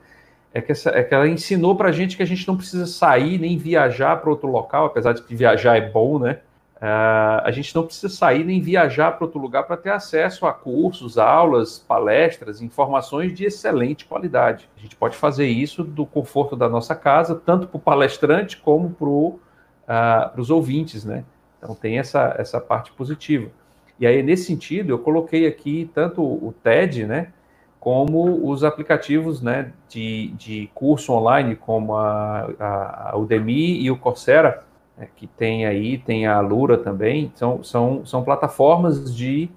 Speaker 4: é que, essa, é que ela ensinou para a gente que a gente não precisa sair nem viajar para outro local, apesar de que viajar é bom, né? Uh, a gente não precisa sair nem viajar para outro lugar para ter acesso a cursos, aulas, palestras, informações de excelente qualidade. A gente pode fazer isso do conforto da nossa casa, tanto para o palestrante como para uh, os ouvintes, né? Então tem essa, essa parte positiva. E aí, nesse sentido, eu coloquei aqui tanto o TED, né? Como os aplicativos né, de, de curso online, como a, a, a Udemy e o Coursera, né, que tem aí, tem a Lura também, são, são, são plataformas de,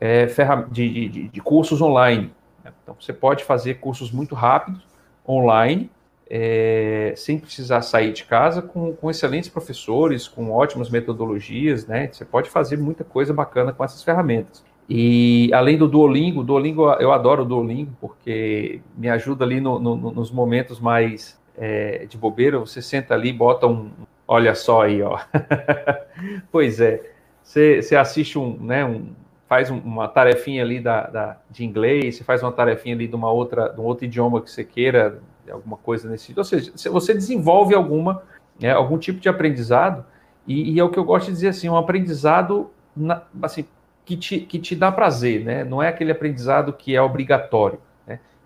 Speaker 4: é, de, de, de, cursos online. Né? Então, você pode fazer cursos muito rápidos, online, é, sem precisar sair de casa, com, com excelentes professores, com ótimas metodologias, né? Você pode fazer muita coisa bacana com essas ferramentas. E além do Duolingo, Duolingo eu adoro o Duolingo porque me ajuda ali no, no, nos momentos mais é, de bobeira. Você senta ali, bota um, Olha só aí, ó. [laughs] pois é. Você assiste um, né, um, faz uma tarefinha ali da, da, de inglês, você faz uma tarefinha ali de uma outra, de um outro idioma que você queira, alguma coisa nesse sentido. Ou seja, você desenvolve alguma, né, algum tipo de aprendizado, e, e, é o que eu gosto de dizer assim, um aprendizado na, assim, que, te, que te dá prazer, né? Não é aquele aprendizado que é obrigatório.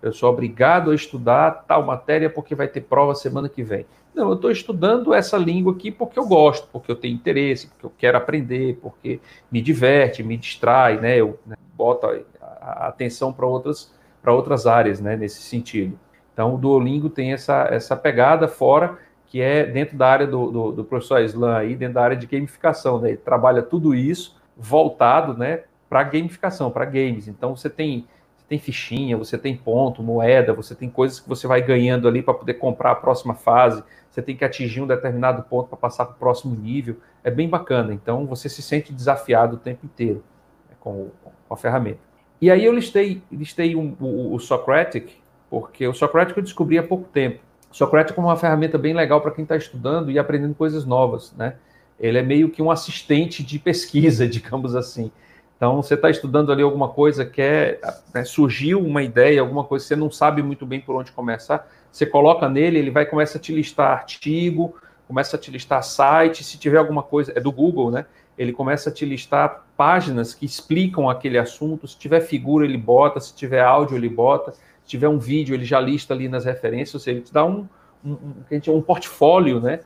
Speaker 4: Eu sou obrigado a estudar tal matéria porque vai ter prova semana que vem. Não, eu estou estudando essa língua aqui porque eu gosto, porque eu tenho interesse, porque eu quero aprender, porque me diverte, me distrai, né? Eu né, boto a, a atenção para outras, outras áreas, né? Nesse sentido. Então, o Duolingo tem essa, essa pegada fora, que é dentro da área do, do, do professor Islam aí, dentro da área de gamificação, né? Ele trabalha tudo isso voltado, né? Para gamificação, para games. Então, você tem tem fichinha, você tem ponto, moeda, você tem coisas que você vai ganhando ali para poder comprar a próxima fase, você tem que atingir um determinado ponto para passar para o próximo nível. É bem bacana. Então você se sente desafiado o tempo inteiro né, com, com, a ferramenta. E aí eu listei, listei um, o, o Socratic, porque o Socratic eu descobri há pouco tempo. O Socratic é uma ferramenta bem legal para quem está estudando e aprendendo coisas novas, né? Ele é meio que um assistente de pesquisa, [laughs] digamos assim. Então, você está estudando ali alguma coisa, quer né, surgiu uma ideia, alguma coisa, você não sabe muito bem por onde começar, você coloca nele, ele vai começa a te listar artigo, começa a te listar site, se tiver alguma coisa, é do Google, né? Ele começa a te listar páginas que explicam aquele assunto, se tiver figura ele bota, se tiver áudio ele bota, se tiver um vídeo ele já lista ali nas referências, ou seja, ele te dá um, um, um, um portfólio, né?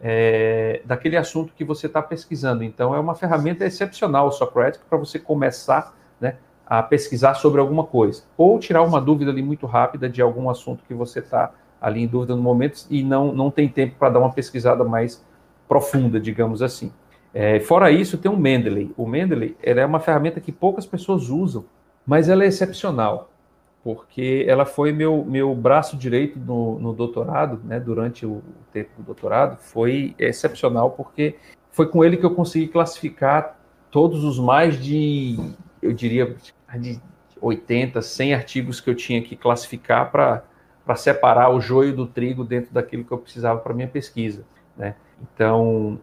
Speaker 4: É, daquele assunto que você está pesquisando. Então, é uma ferramenta excepcional, o Socratic, para você começar né, a pesquisar sobre alguma coisa. Ou tirar uma dúvida ali muito rápida de algum assunto que você está ali em dúvida no momento e não, não tem tempo para dar uma pesquisada mais profunda, digamos assim. É, fora isso, tem o Mendeley. O Mendeley é uma ferramenta que poucas pessoas usam, mas ela é excepcional, porque ela foi meu, meu braço direito no, no doutorado, né, durante o tempo do doutorado, foi excepcional, porque foi com ele que eu consegui classificar todos os mais de, eu diria, de 80, 100 artigos que eu tinha que classificar para separar o joio do trigo dentro daquilo que eu precisava para minha pesquisa. Né? Então,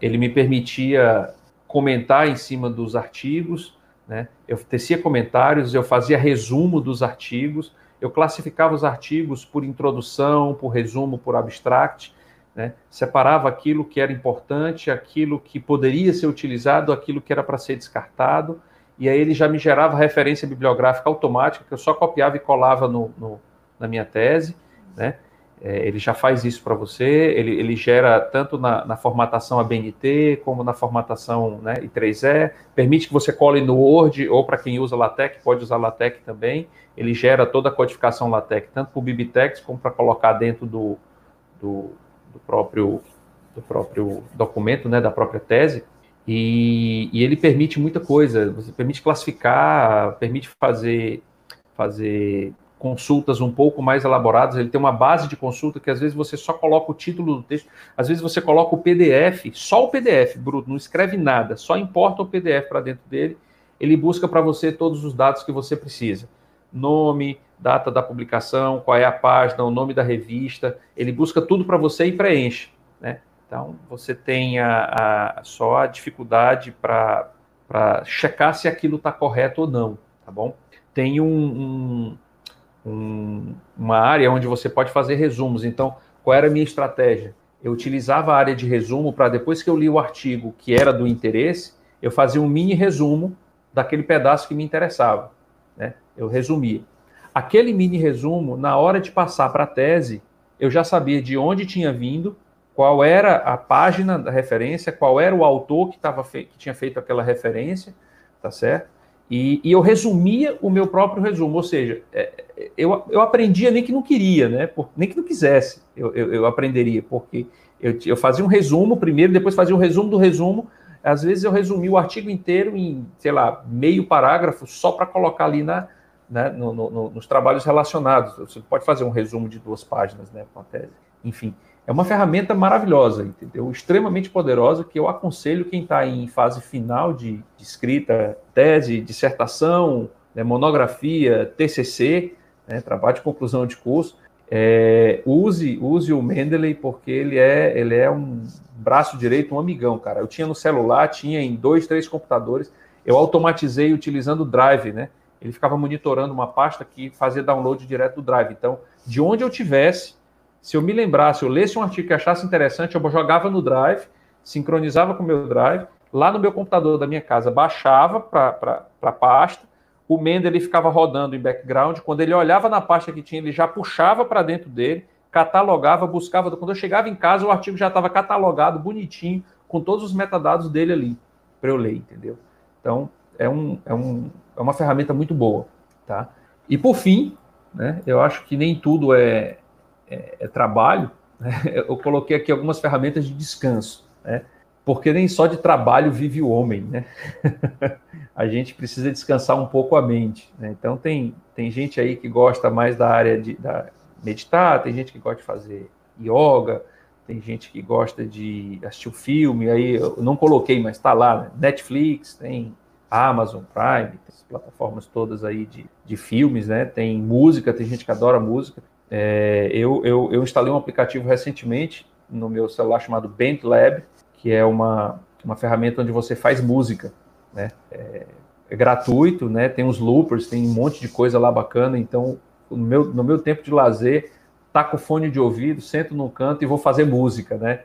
Speaker 4: ele me permitia comentar em cima dos artigos, né? Eu tecia comentários, eu fazia resumo dos artigos, eu classificava os artigos por introdução, por resumo, por abstract, né? separava aquilo que era importante, aquilo que poderia ser utilizado, aquilo que era para ser descartado, e aí ele já me gerava referência bibliográfica automática, que eu só copiava e colava no, no na minha tese, né? É, ele já faz isso para você, ele, ele gera tanto na, na, formatação ABNT como na formatação né, I3E, permite que você cole no Word, ou para quem usa LaTeX, pode usar LaTeX também, ele gera toda a codificação LaTeX, tanto para o Biblitex como para colocar dentro do, do, do, próprio, do próprio documento, né, da própria tese, e, e ele permite muita coisa, você permite classificar, permite fazer, fazer consultas um pouco mais elaboradas, ele tem uma base de consulta que às vezes você só coloca o título do texto, às vezes você coloca o PDF, só o PDF, bruto, não escreve nada, só importa o PDF para dentro dele, ele busca para você todos os dados que você precisa. Nome, data da publicação, qual é a página, o nome da revista, ele busca tudo para você e preenche, né? Então, você tem a, a só a dificuldade para checar se aquilo está correto ou não, tá bom? Tem um, um um, uma área onde você pode fazer resumos. Então, qual era a minha estratégia? Eu utilizava a área de resumo para depois que eu li o artigo que era do interesse, eu fazia um mini resumo daquele pedaço que me interessava. Né? Eu resumia. Aquele mini resumo, na hora de passar para a tese, eu já sabia de onde tinha vindo, qual era a página da referência, qual era o autor que, tava que tinha feito aquela referência, tá certo? E, e, eu resumia o meu próprio resumo, ou seja, é, eu, eu aprendia nem que não queria, né? Por, nem que não quisesse, eu, eu, eu aprenderia, porque eu, eu, fazia um resumo primeiro, depois fazia um resumo do resumo. Às vezes eu resumia o artigo inteiro em, sei lá, meio parágrafo, só para colocar ali na, né, no, no, nos trabalhos relacionados. Você pode fazer um resumo de duas páginas, né, com a tese. Enfim, é uma ferramenta maravilhosa, entendeu? Extremamente poderosa que eu aconselho quem está em fase final de, de escrita, tese, dissertação, né, monografia, TCC, né, trabalho de conclusão de curso, é, use use o Mendeley porque ele é ele é um braço direito, um amigão, cara. Eu tinha no celular, tinha em dois, três computadores. Eu automatizei utilizando o Drive, né? Ele ficava monitorando uma pasta que fazia download direto do Drive. Então, de onde eu tivesse, se eu me lembrasse, eu lesse um artigo que achasse interessante, eu jogava no Drive, sincronizava com o meu Drive, lá no meu computador da minha casa, baixava para a pasta, o Mendel ele ficava rodando em background, quando ele olhava na pasta que tinha, ele já puxava para dentro dele, catalogava, buscava. Quando eu chegava em casa, o artigo já estava catalogado, bonitinho, com todos os metadados dele ali, para eu ler, entendeu? Então, é, um, é, um, é uma ferramenta muito boa, tá? E por fim, né, eu acho que nem tudo é, é, é trabalho, né? [laughs] eu coloquei aqui algumas ferramentas de descanso, né? porque nem só de trabalho vive o homem, né? [laughs] a gente precisa descansar um pouco a mente, né? Então tem, tem gente aí que gosta mais da área de da meditar, tem gente que gosta de fazer yoga, tem gente que gosta de assistir um filme, aí eu não coloquei, mas está lá, né? Netflix, tem Amazon Prime, tem as plataformas todas aí de, de filmes, né? Tem música, tem gente que adora música. É, eu, eu, eu, instalei um aplicativo recentemente no meu celular chamado BandLab, que é uma, uma ferramenta onde você faz música, né? É, é, gratuito, né? Tem uns loopers, tem um monte de coisa lá bacana. Então, no meu, no meu tempo de lazer, taco fone de ouvido, sento no canto e vou fazer música, né?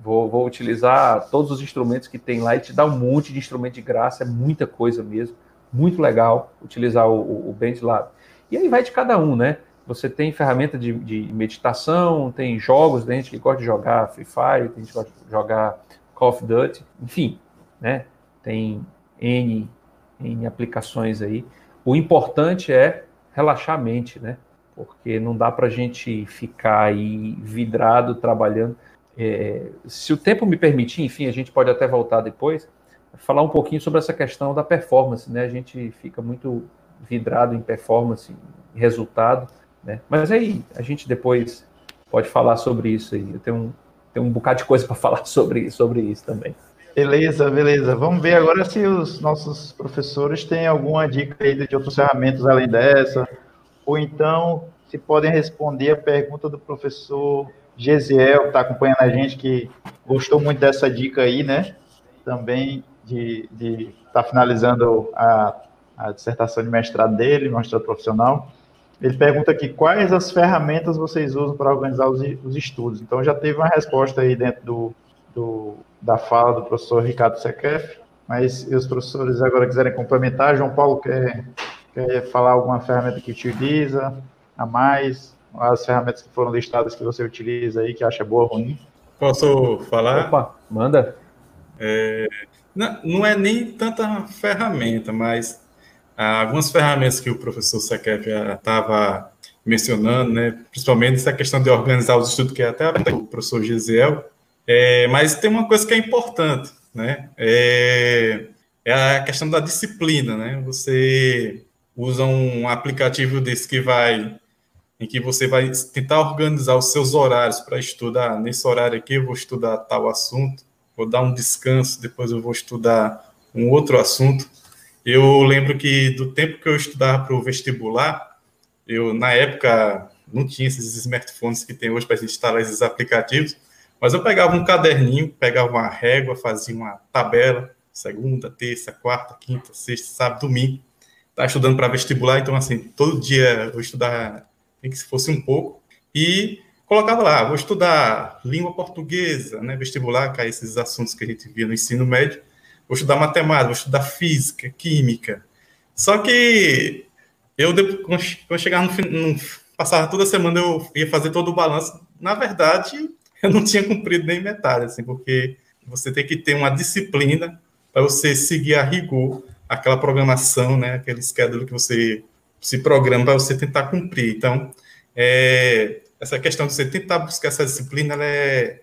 Speaker 4: Vou, vou utilizar todos os instrumentos que tem lá e te dá um monte de instrumento de graça, é muita coisa mesmo. Muito legal utilizar o, o, o BandLab. E aí vai de cada um, né? Você tem ferramenta de, de, meditação, tem jogos, tem gente que gosta de jogar Free Fire, tem gente que gosta de jogar Call of Duty, enfim, né? Tem N, N aplicações aí. O importante é relaxar a mente, né? Porque não dá para a gente ficar aí vidrado trabalhando. É, se o tempo me permitir, enfim, a gente pode até voltar depois, falar um pouquinho sobre essa questão da performance, né? A gente fica muito vidrado em performance, em resultado, né? Mas aí a gente depois pode falar sobre isso aí. Eu tenho um, tenho um bocado de coisa [laughs] para falar sobre, sobre isso também.
Speaker 1: Beleza, beleza. Vamos ver agora se os nossos professores têm alguma dica aí de outras ferramentas além dessa, ou então se podem responder a pergunta do professor Gesiel, que está acompanhando a gente, que gostou muito dessa dica aí, né? Também de estar tá finalizando a, a dissertação de mestrado dele, mestrado profissional. Ele pergunta aqui quais as ferramentas vocês usam para organizar os, os estudos. Então já teve uma resposta aí dentro do, do, da fala do professor Ricardo Sequef, mas se os professores agora quiserem complementar, João Paulo quer, quer falar alguma ferramenta que utiliza a mais, as ferramentas que foram listadas que você utiliza aí, que acha boa ou ruim?
Speaker 3: Posso falar?
Speaker 4: Opa, manda.
Speaker 3: É, não, não é nem tanta ferramenta, mas algumas ferramentas que o professor Sequef estava mencionando, né, principalmente essa questão de organizar os estudos, que é até o professor Gisel, é, mas tem uma coisa que é importante, né, é, é, a questão da disciplina, né, você usa um aplicativo desse que vai, em que você vai tentar organizar os seus horários para estudar, nesse horário aqui eu vou estudar tal assunto, vou dar um descanso, depois eu vou estudar um outro assunto, eu lembro que do tempo que eu estudava para o vestibular, eu, na época, não tinha esses smartphones que tem hoje para instalar esses aplicativos, mas eu pegava um caderninho, pegava uma régua, fazia uma tabela, segunda, terça, quarta, quinta, sexta, sábado, domingo. Estava estudando para vestibular, então, assim, todo dia eu estudava, nem que se fosse um pouco, e colocava lá, vou estudar língua portuguesa, né, vestibular, que é esses assuntos que a gente via no ensino médio, vou estudar matemática, vou estudar física, química. Só que eu, quando chegar no, no passava toda semana, eu ia fazer todo o balanço. Na verdade, [laughs] eu não tinha cumprido nem metade, assim, porque você tem que ter uma disciplina para você seguir a rigor aquela programação, né, aquele schedule que você se programa para você tentar cumprir. Então, é, essa questão de você tentar buscar essa disciplina, é,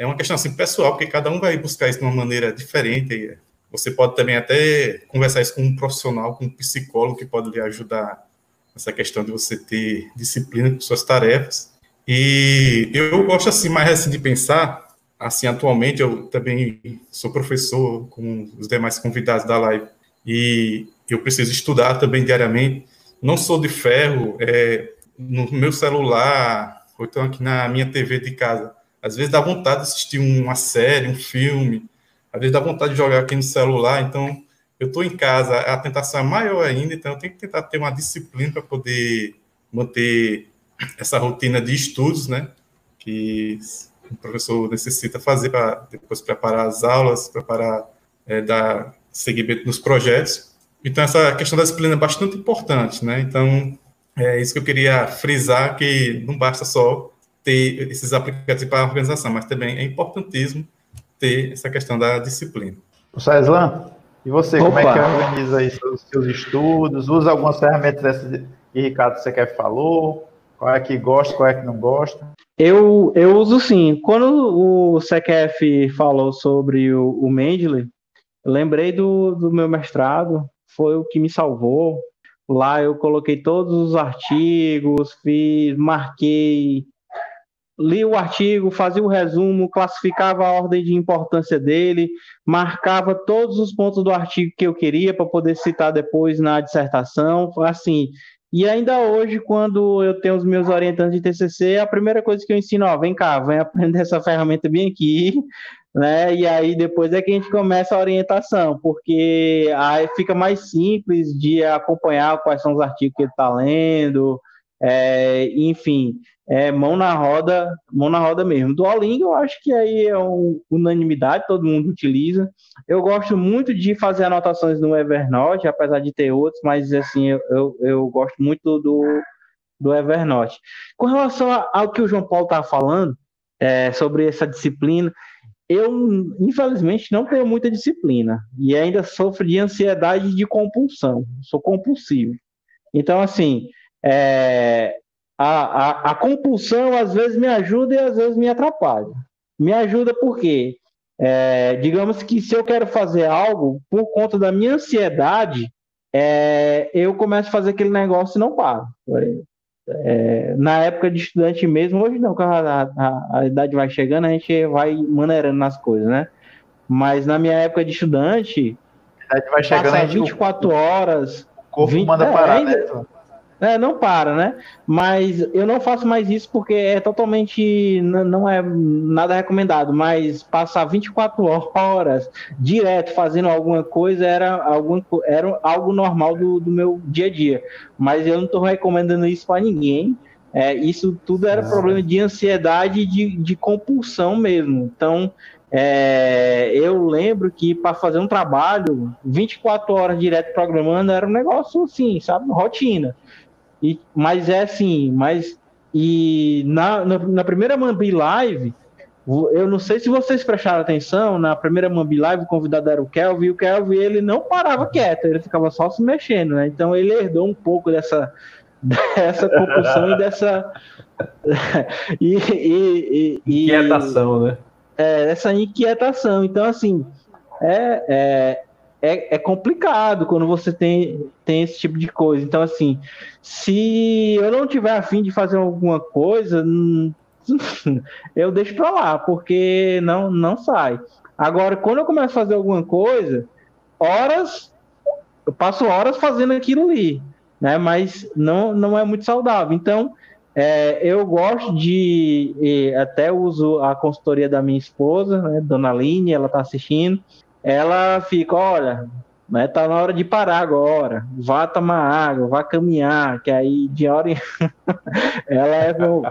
Speaker 3: é uma questão assim pessoal, porque cada um vai buscar isso de uma maneira diferente. Você pode também até conversar isso com um profissional, com um psicólogo que pode lhe ajudar nessa questão de você ter disciplina com suas tarefas. E eu gosto assim mais assim de pensar, assim atualmente eu também sou professor com os demais convidados da live e eu preciso estudar também diariamente. Não sou de ferro, é, no meu celular ou então aqui na minha TV de casa às vezes dá vontade de assistir uma série, um filme, às vezes dá vontade de jogar aqui no celular, então eu estou em casa, a tentação é maior ainda, então eu tenho que tentar ter uma disciplina para poder manter essa rotina de estudos, né, que o professor necessita fazer para depois preparar as aulas, preparar, é, dar seguimento nos projetos. Então, essa questão da disciplina é bastante importante, né, então é isso que eu queria frisar, que não basta só ter esses aplicativos para a organização, mas também é importantíssimo ter essa questão da disciplina.
Speaker 1: O César, e você, Opa. como é que organiza aí seus, seus estudos? Usa algumas ferramentas dessas que Ricardo você quer falou? Qual é que gosta, qual é que não gosta?
Speaker 2: Eu, eu uso sim. Quando o CQF falou sobre o, o Mendeley, eu lembrei do, do meu mestrado, foi o que me salvou. Lá eu coloquei todos os artigos, fiz, marquei li o artigo, fazia o resumo, classificava a ordem de importância dele, marcava todos os pontos do artigo que eu queria para poder citar depois na dissertação, assim. E ainda hoje, quando eu tenho os meus orientantes de TCC, a primeira coisa que eu ensino, ó, vem cá, vem aprender essa ferramenta bem aqui, [laughs] né? E aí depois é que a gente começa a orientação, porque aí fica mais simples de acompanhar quais são os artigos que ele está lendo, é, enfim, é, mão na roda, mão na roda mesmo. Duolingo eu acho que aí é uma unanimidade, todo mundo utiliza. Eu gosto muito de fazer anotações no Evernote, apesar de ter outros, mas assim, eu, eu, eu gosto muito do, do Evernote. Com relação ao que o João Paulo estava falando, é, sobre essa disciplina, eu, infelizmente, não tenho muita disciplina e ainda sofro de ansiedade de compulsão, sou compulsivo. Então, assim, é, a, a, a compulsão às vezes me ajuda e às vezes me atrapalha. Me ajuda porque, é, digamos que se eu quero fazer algo por conta da minha ansiedade, é, eu começo a fazer aquele negócio e não paro. É, na época de estudante mesmo, hoje não, quando a, a, a, idade vai chegando, a gente vai maneirando nas coisas, né? Mas na minha época de estudante,
Speaker 1: a idade vai chegando,
Speaker 2: passar 24 horas.
Speaker 1: O corpo 20, manda parar, ainda, né?
Speaker 2: É, não para, né? Mas eu não faço mais isso porque é totalmente. Não é nada recomendado, mas passar 24 horas direto fazendo alguma coisa era, algum, era algo normal do, do meu dia a dia. Mas eu não estou recomendando isso para ninguém. É, isso tudo era problema de ansiedade e de, de compulsão mesmo. Então, é, eu lembro que para fazer um trabalho, 24 horas direto programando era um negócio assim, sabe? Rotina. E, mas é assim, mas e na, na, na primeira Mambi Live, eu não sei se vocês prestaram atenção, na primeira Mambi Live o convidado era o Kelvin, e o Kelvin ele não parava quieto, ele ficava só se mexendo, né? Então ele herdou um pouco dessa, [laughs] dessa compulsão e dessa [laughs]
Speaker 4: e, e, e, inquietação, né?
Speaker 2: É, essa inquietação. Então, assim, é, é, é, é, complicado quando você tem, tem esse tipo de coisa. Então, assim, se eu não tiver afim de fazer alguma coisa, [laughs] eu deixo para lá, porque não, não sai. Agora, quando eu começo a fazer alguma coisa, horas, eu passo horas fazendo aquilo ali, né? Mas não, não é muito saudável. Então, é, eu gosto de, até uso a consultoria da minha esposa, né, Dona Aline, ela está assistindo, ela fica, olha, né, tá na hora de parar agora, vá tomar água, vá caminhar, que aí de hora em... [laughs] ela, é meu,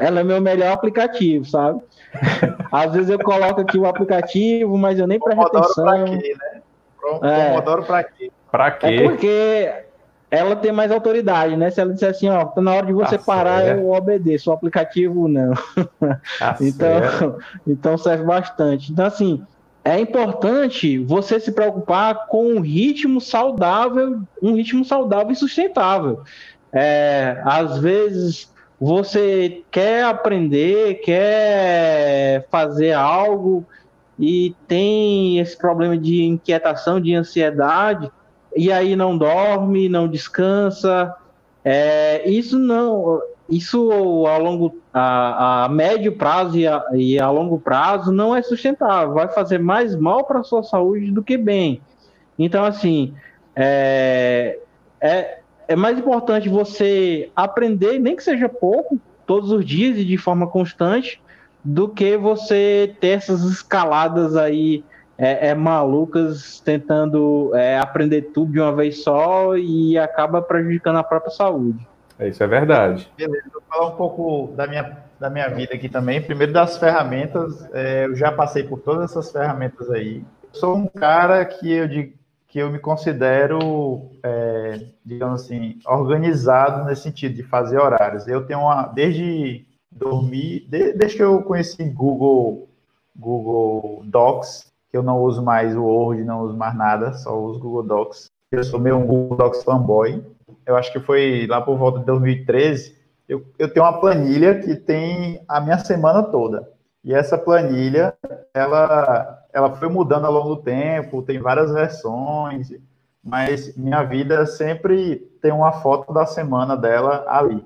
Speaker 2: ela é meu melhor aplicativo, sabe? [laughs] Às vezes eu coloco aqui o aplicativo, mas eu nem presto atenção. Pra quê, né?
Speaker 1: É. Pomodoro pra quê?
Speaker 2: Pra quê? É porque ela tem mais autoridade, né? Se ela disser assim, ó, tá na hora de você tá parar, certo. eu obedeço, o aplicativo não. Tá [laughs] então, então serve bastante. Então, assim, é importante você se preocupar com um ritmo saudável, um ritmo saudável e sustentável. É, às vezes você quer aprender, quer fazer algo e tem esse problema de inquietação, de ansiedade, e aí não dorme, não descansa. É, isso não, isso a longo, a, a médio prazo e a, e a, longo prazo não é sustentável, vai fazer mais mal para a sua saúde do que bem. Então, assim, é, é, é mais importante você aprender, nem que seja pouco, todos os dias e de forma constante, do que você ter essas escaladas aí é, é, malucas tentando é, aprender tudo de uma vez só e acaba prejudicando a própria saúde.
Speaker 4: É, isso é verdade.
Speaker 1: Beleza, vou falar um pouco da minha, da minha vida aqui também. Primeiro das ferramentas, é, eu já passei por todas essas ferramentas aí. Sou um cara que eu, que eu me considero, é, digamos assim, organizado nesse sentido de fazer horários. Eu tenho uma, desde dormir, desde que eu conheci Google, Google Docs, que eu não uso mais o Word, não uso mais nada, só uso Google Docs. Eu sou meio um Google Docs fanboy eu acho que foi lá por volta de 2013, eu, eu tenho uma planilha que tem a minha semana toda. E essa planilha, ela, ela foi mudando ao longo do tempo, tem várias versões, mas minha vida sempre tem uma foto da semana dela ali.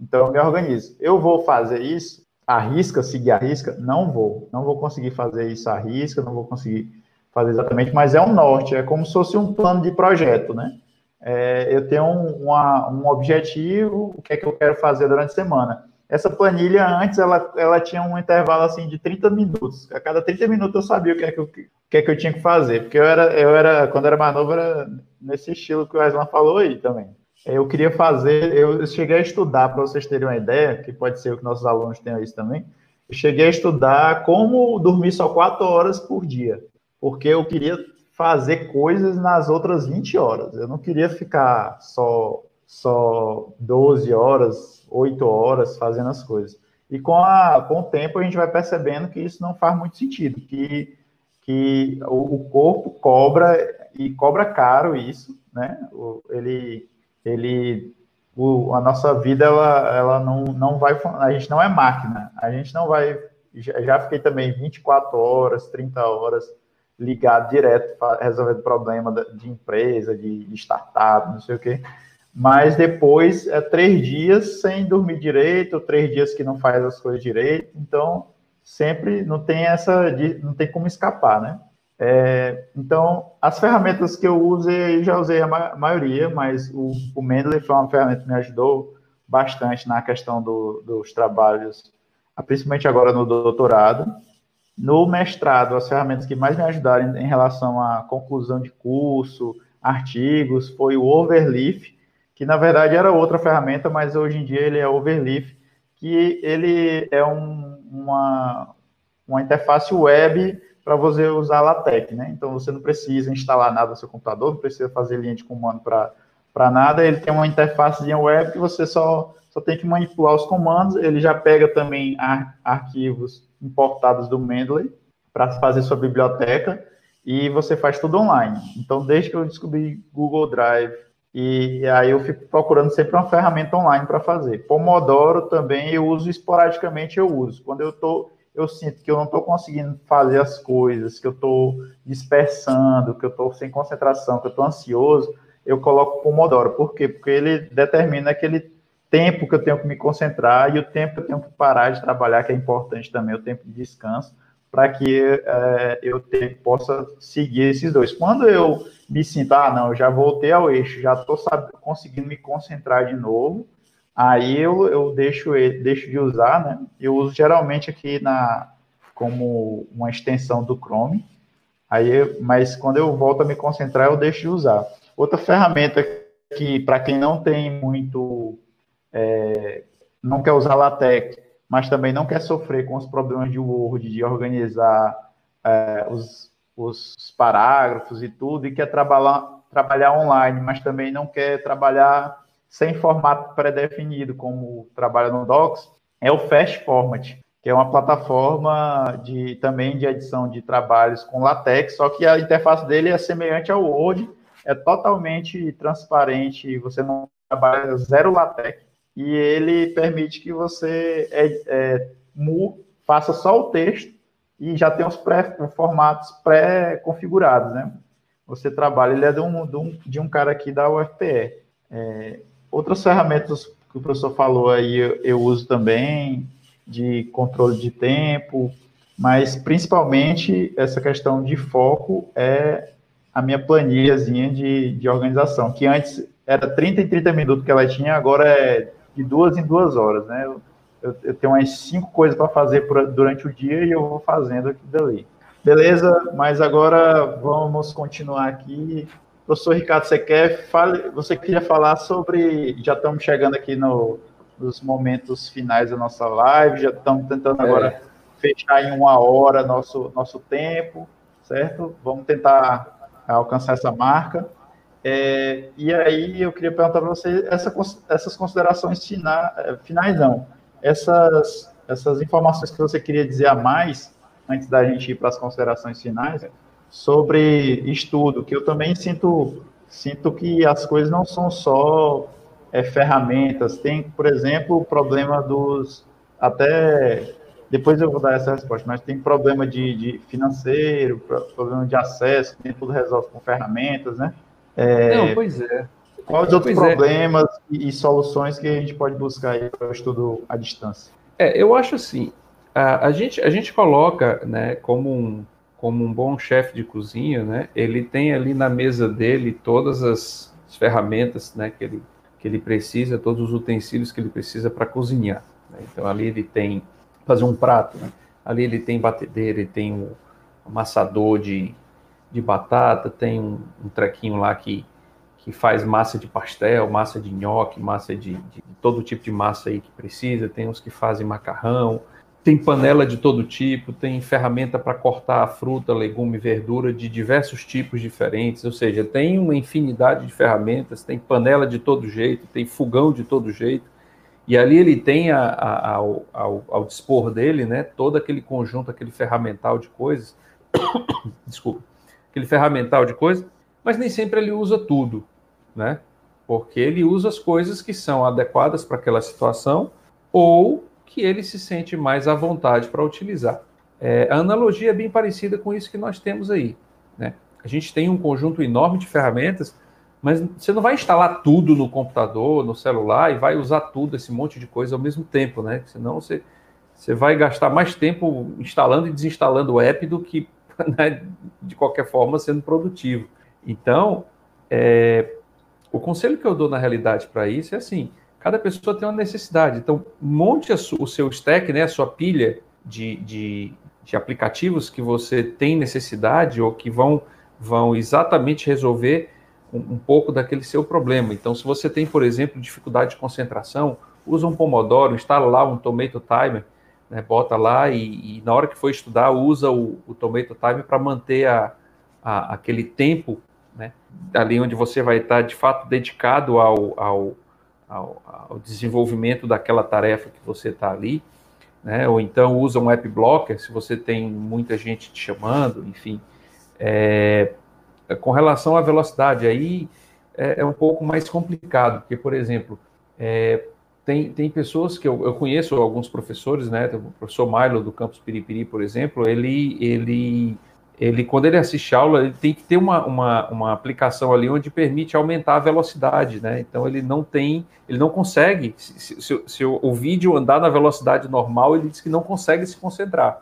Speaker 1: Então eu me organizo. Eu vou fazer isso, a risca, seguir a risca? Não vou. Não vou conseguir fazer isso à risca, não vou conseguir fazer exatamente, mas é um norte, é como se fosse um plano de projeto, né? É, eu tenho um, uma, um objetivo, o que é que eu quero fazer durante a semana. Essa planilha, antes, ela, ela tinha um intervalo, assim, de 30 minutos. A cada 30 minutos eu sabia o que é que eu, que é que eu tinha que fazer, porque eu era, eu era, quando era era nesse estilo que o Aslan falou aí também. Eu queria fazer, eu cheguei a estudar, para vocês terem uma ideia, que pode ser que nossos alunos tenham isso também, eu cheguei a estudar como dormir só 4 horas por dia, porque eu queria fazer coisas nas outras 20 horas. Eu não queria ficar só, só 12 horas, 8 horas fazendo as coisas. E com, a, com o tempo a gente vai percebendo que isso não faz muito sentido, que, que o, o corpo cobra e cobra caro isso, né? O, ele, ele, o, a nossa vida ela, ela não, não vai, a gente não é máquina, a gente não vai. Já, já fiquei também 24 horas, 30 horas ligado direto, resolvendo problema de empresa, de startup, não sei o quê. Mas depois é três dias sem dormir direito, três dias que não faz as coisas direito. Então, sempre não tem essa, não tem como escapar, né? É, então, as ferramentas que eu uso, eu já usei a ma maioria, mas o, o Mendeley foi uma ferramenta que me ajudou bastante na questão do, dos trabalhos, principalmente agora no doutorado. No mestrado, as ferramentas que mais me ajudaram em, relação à conclusão de curso, artigos, foi o Overleaf, que na verdade era outra ferramenta, mas hoje em dia ele é Overleaf, que ele é um, uma, uma interface web para você usar LaTeX, né? Então você não precisa instalar nada no seu computador, não precisa fazer linha de comando para nada, ele tem uma interface web que você só, só tem que manipular os comandos, ele já pega também ar, arquivos importados do Mendeley para fazer sua biblioteca e você faz tudo online. Então, desde que eu descobri Google Drive, e aí eu fico procurando sempre uma ferramenta online para fazer. Pomodoro também eu uso esporadicamente, eu uso. Quando eu estou eu sinto que eu não estou conseguindo fazer as coisas, que eu estou dispersando, que eu estou sem concentração, que eu estou ansioso, eu coloco Pomodoro. Por quê? Porque ele determina aquele tempo que eu tenho que me concentrar e o tempo que eu tenho que parar de trabalhar, que é importante também, o tempo de descanso, para que é, eu te, possa seguir esses dois. Quando eu me sinto, ah, não, eu já voltei ao eixo, já estou conseguindo me concentrar de novo, Aí eu, eu deixo, deixo de usar, né? Eu uso geralmente aqui na como uma extensão do Chrome. Aí, mas quando eu volto a me concentrar, eu deixo de usar. Outra ferramenta que, para quem não tem muito, é, não quer usar LaTeX, mas também não quer sofrer com os problemas de Word, de organizar é, os, os parágrafos e tudo, e quer trabalhar, trabalhar online, mas também não quer trabalhar sem formato pré-definido, como trabalha no Docs, é o Fast Format, que é uma plataforma de, também de edição de trabalhos com LaTeX, só que a interface dele é semelhante ao Word, é totalmente transparente, você não trabalha zero LaTeX, e ele permite que você é, é, faça só o texto e já tem os pré, formatos pré-configurados, né? Você trabalha, ele é de um, de um, de um cara aqui da UFPE. É, Outras ferramentas que o professor falou aí eu, eu uso também, de controle de tempo, mas principalmente essa questão de foco é a minha planilhazinha de, de organização, que antes era 30 em 30 minutos que ela tinha, agora é de duas em duas horas, né? Eu, eu, eu tenho umas cinco coisas para fazer por, durante o dia e eu vou fazendo aqui dali. Beleza? Mas agora vamos continuar aqui Professor Ricardo, você quer fale, você queria falar sobre, já estamos chegando aqui no, nos momentos finais da nossa live, já estamos tentando agora é. fechar em uma hora nosso, nosso tempo, certo? Vamos tentar alcançar essa marca. É, e aí eu queria perguntar para você essa, essas considerações fina, finais, não, essas, essas informações que você queria dizer a mais, antes da gente ir para as considerações finais, sobre estudo, que eu também sinto, sinto que as coisas não são só é, ferramentas. Tem, por exemplo, o problema dos. Até. Depois eu vou dar essa resposta, mas tem problema de, de financeiro, problema de acesso, nem tudo resolve com ferramentas, né?
Speaker 4: É, não, pois é.
Speaker 1: Quais outros pois é. problemas é. e, soluções que a gente pode buscar para o estudo à distância?
Speaker 4: É, eu acho assim, a, a, gente, a gente coloca né, como um, como um bom chefe de cozinha, né, ele tem ali na mesa dele todas as ferramentas né, que, ele, que ele precisa, todos os utensílios que ele precisa para cozinhar. Né? Então ali ele tem fazer um prato, né? ali ele tem batedeira, ele tem um amassador de, de batata, tem um, um trequinho lá que, que faz massa de pastel, massa de nhoque, massa de, de todo tipo de massa aí que precisa, tem uns que fazem macarrão, tem panela de todo tipo, tem ferramenta para cortar fruta, legume, verdura de diversos tipos diferentes, ou seja, tem uma infinidade de ferramentas, tem panela de todo jeito, tem fogão de todo jeito, e ali ele tem a, a, ao, ao, ao, dispor dele, né, todo aquele conjunto, aquele ferramental de coisas, [coughs] desculpa, aquele ferramental de coisas, mas nem sempre ele usa tudo, né, porque ele usa as coisas que são adequadas para aquela situação, ou que ele se sente mais à vontade para utilizar. É, a analogia é bem parecida com isso que nós temos aí. Né? A gente tem um conjunto enorme de ferramentas, mas você não vai instalar tudo no computador, no celular e vai usar tudo, esse monte de coisa ao mesmo tempo, né? Senão você, você vai gastar mais tempo instalando e desinstalando o app do que, [laughs] né, de qualquer forma, sendo produtivo. Então, é, o conselho que eu dou na realidade para isso é assim: cada pessoa tem uma necessidade. Então, monte o seu stack, né, a sua pilha de, de, de aplicativos que você tem necessidade ou que vão, vão exatamente resolver um, um, pouco daquele seu problema. Então, se você tem, por exemplo, dificuldade de concentração, usa um Pomodoro, instala lá um Tomato Timer, né, bota lá e, e, na hora que for estudar, usa o, o Tomato Timer para manter a, a, aquele tempo né, ali onde você vai estar de fato dedicado ao, ao ao, ao desenvolvimento daquela tarefa que você está ali, né? Ou então usa um app blocker se você tem muita gente te chamando, enfim. É, com relação à velocidade, aí é, é, um pouco mais complicado, porque, por exemplo, é, tem, tem pessoas que eu, eu, conheço alguns professores, né? O professor Milo do campus Piripiri, por exemplo, ele, ele ele quando ele assiste aula, ele tem que ter uma, uma, uma aplicação ali onde permite aumentar a velocidade, né? Então ele não tem, ele não consegue, se, se, se o vídeo andar na velocidade normal, ele diz que não consegue se concentrar.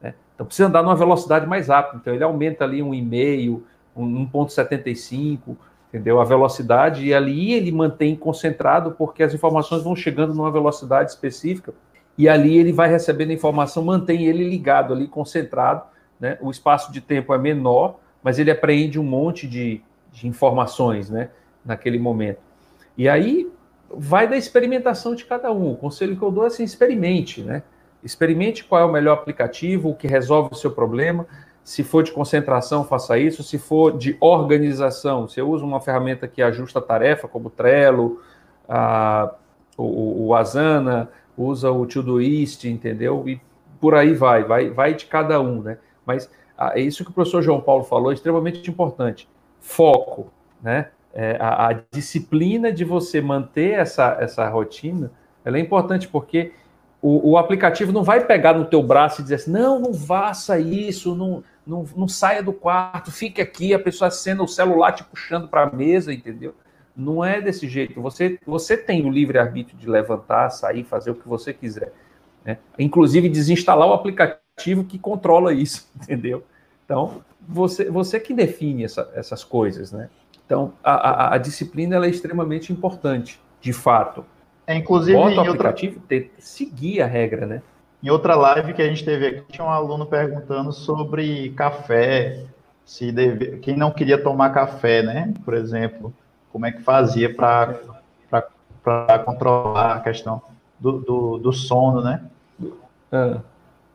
Speaker 4: Né? Então precisa andar numa velocidade mais rápida. Então ele aumenta ali um e-mail, um 1.75, entendeu? A velocidade, e ali ele mantém concentrado, porque as informações vão chegando numa velocidade específica, e ali ele vai recebendo informação, mantém ele ligado ali, concentrado, né? O espaço de tempo é menor, mas ele apreende um monte de, de informações, né? Naquele momento. E aí vai da experimentação de cada um. O conselho que eu dou é assim, experimente, né? Experimente qual é o melhor aplicativo, o que resolve o seu problema. Se for de concentração, faça isso. Se for de organização, você usa uma ferramenta que ajusta a tarefa, como o Trello, a, o, o Asana, usa o Todoist, entendeu? E por aí vai, vai, vai de cada um, né? Mas ah, é isso que o professor João Paulo falou é extremamente importante. Foco, né? É, a, a, disciplina de você manter essa, essa rotina, ela é importante porque o, o, aplicativo não vai pegar no teu braço e dizer assim, não, não faça isso, não, não, não saia do quarto, fique aqui, a pessoa acenda o celular te puxando para a mesa, entendeu? Não é desse jeito. Você, você tem o livre-arbítrio de levantar, sair, fazer o que você quiser. Né? Inclusive desinstalar o aplicativo que controla isso, [laughs] entendeu? Então, você, você que define essa, essas coisas, né? Então, a, a, a, disciplina é extremamente importante, de fato.
Speaker 1: É, inclusive,
Speaker 4: Bota o aplicativo, outra... ter, seguir a regra, né?
Speaker 1: Em outra live que a gente teve aqui, tinha um aluno perguntando sobre café, se deve... quem não queria tomar café, né? Por exemplo, como é que fazia para controlar a questão do, do, do sono, né? Ah.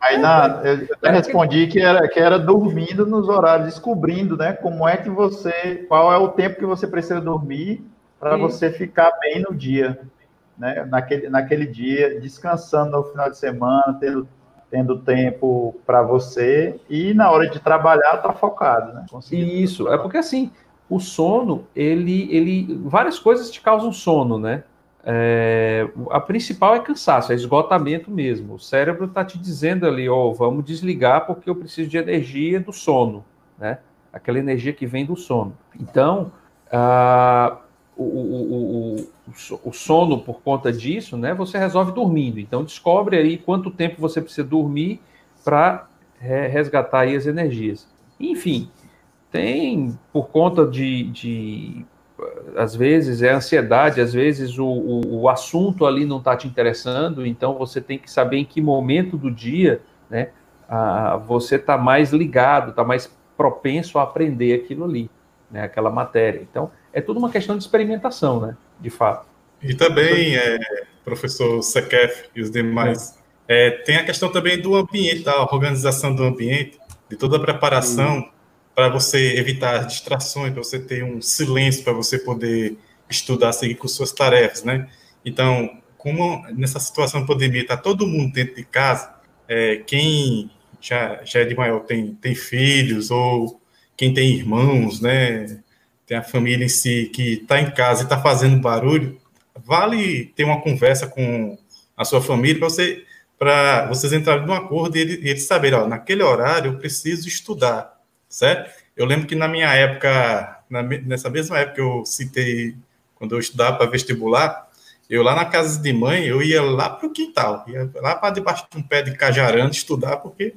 Speaker 1: Aí na, eu até respondi que era, que era dormindo nos horários, descobrindo, né? Como é que você, qual é o tempo que você precisa dormir para você ficar bem no dia, né? Naquele, naquele dia, descansando no final de semana, tendo, tendo tempo para você e na hora de trabalhar tá focado, né?
Speaker 4: Isso, é porque assim, o sono, ele, ele, várias coisas te causam sono, né? É, a principal é cansaço, é esgotamento mesmo. O cérebro está te dizendo ali, ó, oh, vamos desligar porque eu preciso de energia do sono, né? Aquela energia que vem do sono. Então, o, o, o, o, sono, por conta disso, né, você resolve dormindo. Então, descobre aí quanto tempo você precisa dormir para resgatar aí as energias. Enfim, tem, por conta de, de às vezes é ansiedade, às vezes o, o, o assunto ali não está te interessando, então você tem que saber em que momento do dia né, a, você está mais ligado, está mais propenso a aprender aquilo ali, né, aquela matéria. Então, é tudo uma questão de experimentação, né, de fato.
Speaker 3: E também, é, professor Sekef e os demais, é. É, tem a questão também do ambiente, da organização do ambiente, de toda a preparação para você evitar distrações, para você ter um silêncio, para você poder estudar, seguir com suas tarefas, né? Então, como nessa situação de pandemia está todo mundo dentro de casa, é, quem já, já é de maior tem, tem filhos ou quem tem irmãos, né? Tem a família em si que está em casa e está fazendo barulho, vale ter uma conversa com a sua família para você vocês entrarem num acordo e eles, saberem, naquele horário eu preciso estudar certo? eu lembro que na minha época, na, nessa mesma época que eu citei, quando eu estudava para vestibular, eu lá na casa de mãe, eu ia lá para o quintal, ia lá para debaixo de um pé de cajaranda estudar, porque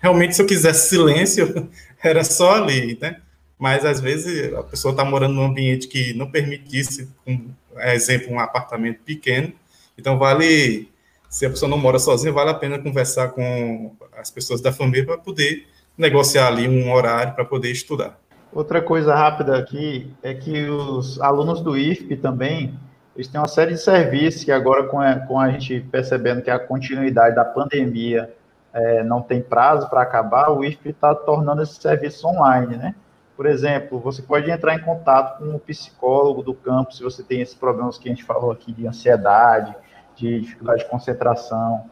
Speaker 3: realmente se eu quisesse silêncio, [laughs] era só ali, né? Mas às vezes a pessoa está morando num ambiente que não permitisse, um exemplo, um apartamento pequeno, então vale, se a pessoa não mora sozinha, vale a pena conversar com as pessoas da família para poder negociar ali um horário para poder estudar.
Speaker 1: Outra coisa rápida aqui é que os alunos do IFP também, eles têm uma série de serviços que agora com a, com a gente percebendo que a continuidade da pandemia é, não tem prazo para acabar, o IFP está tornando esse serviço online, né? Por exemplo, você pode entrar em contato com o um psicólogo do campo se você tem esses problemas que a gente falou aqui de ansiedade, de dificuldade de concentração.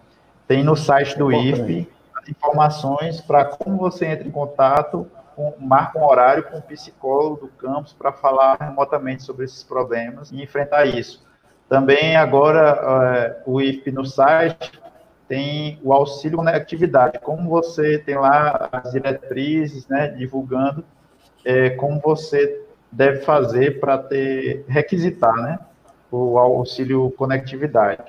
Speaker 1: Tem no site do IFP as informações para como você entra em contato, com, marca um horário com o psicólogo do campus para falar remotamente sobre esses problemas e enfrentar isso. Também agora uh, o IFP no site tem o auxílio conectividade, como você tem lá as diretrizes, né, divulgando é, como você deve fazer para ter requisitar, né, o auxílio conectividade.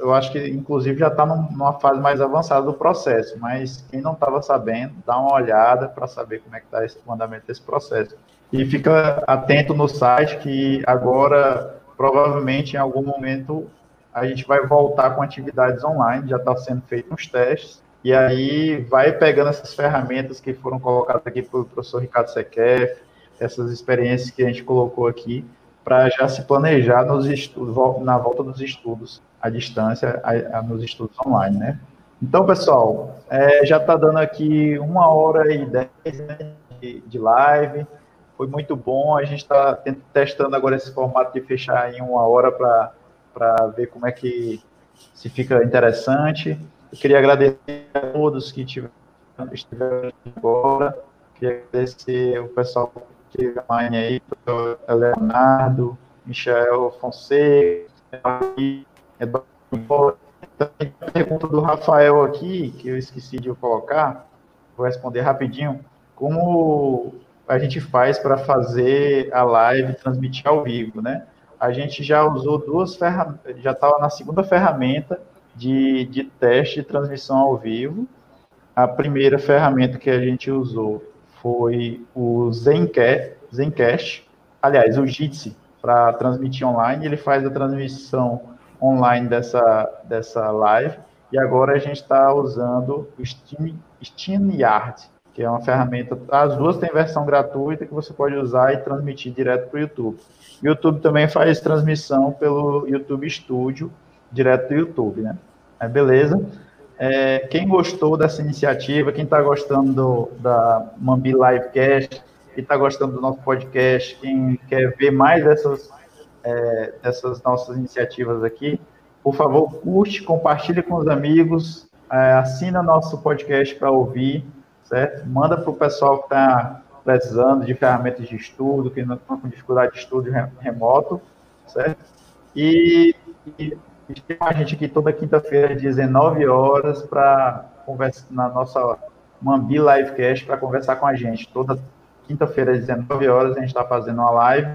Speaker 1: Eu acho que, inclusive, já está numa fase mais avançada do processo, mas quem não estava sabendo, dá uma olhada para saber como é que está esse andamento desse processo. E fica atento no site que agora, provavelmente, em algum momento, a gente vai voltar com atividades online, já está sendo feito uns testes, e aí vai pegando essas ferramentas que foram colocadas aqui pelo professor Ricardo Sequef, essas experiências que a gente colocou aqui, para já se planejar nos estudos, na volta dos estudos à distância, a, a, nos estudos online, né? Então, pessoal, é, já está dando aqui uma hora e dez né, de, de live, foi muito bom, a gente está testando agora esse formato de fechar em uma hora para para ver como é que se fica interessante. Eu queria agradecer a todos que tiveram, estiveram agora. Queria agradecer o pessoal que online aí, Leonardo, Michel Fonseca, Eduardo. Tem a pergunta do Rafael aqui, que eu esqueci de colocar, vou responder rapidinho. Como a gente faz para fazer a live transmitir ao vivo, né? a gente já usou duas ferramentas, já estava na segunda ferramenta de, de teste de transmissão ao vivo. A primeira ferramenta que a gente usou foi o Zencast, Zencast aliás, o Jitsi, para transmitir online. Ele faz a transmissão online dessa, dessa live. E agora a gente está usando o Steam, SteamYard, que é uma ferramenta. As duas têm versão gratuita que você pode usar e transmitir direto para o YouTube. YouTube também faz transmissão pelo YouTube Studio, direto do YouTube, né? É, beleza. É, quem gostou dessa iniciativa, quem está gostando do, da Mambi Livecast, quem está gostando do nosso podcast, quem quer ver mais dessas, é, dessas nossas iniciativas aqui, por favor, curte, compartilhe com os amigos, é, assina nosso podcast para ouvir, certo? Manda para o pessoal que está precisando de ferramentas de estudo, que não estão com dificuldade de estudo remoto, certo? E, e tem a gente aqui toda quinta-feira, às 19 horas, para conversar na nossa Mambi Livecast para conversar com a gente. Toda quinta-feira, às 19 horas, a gente está fazendo uma live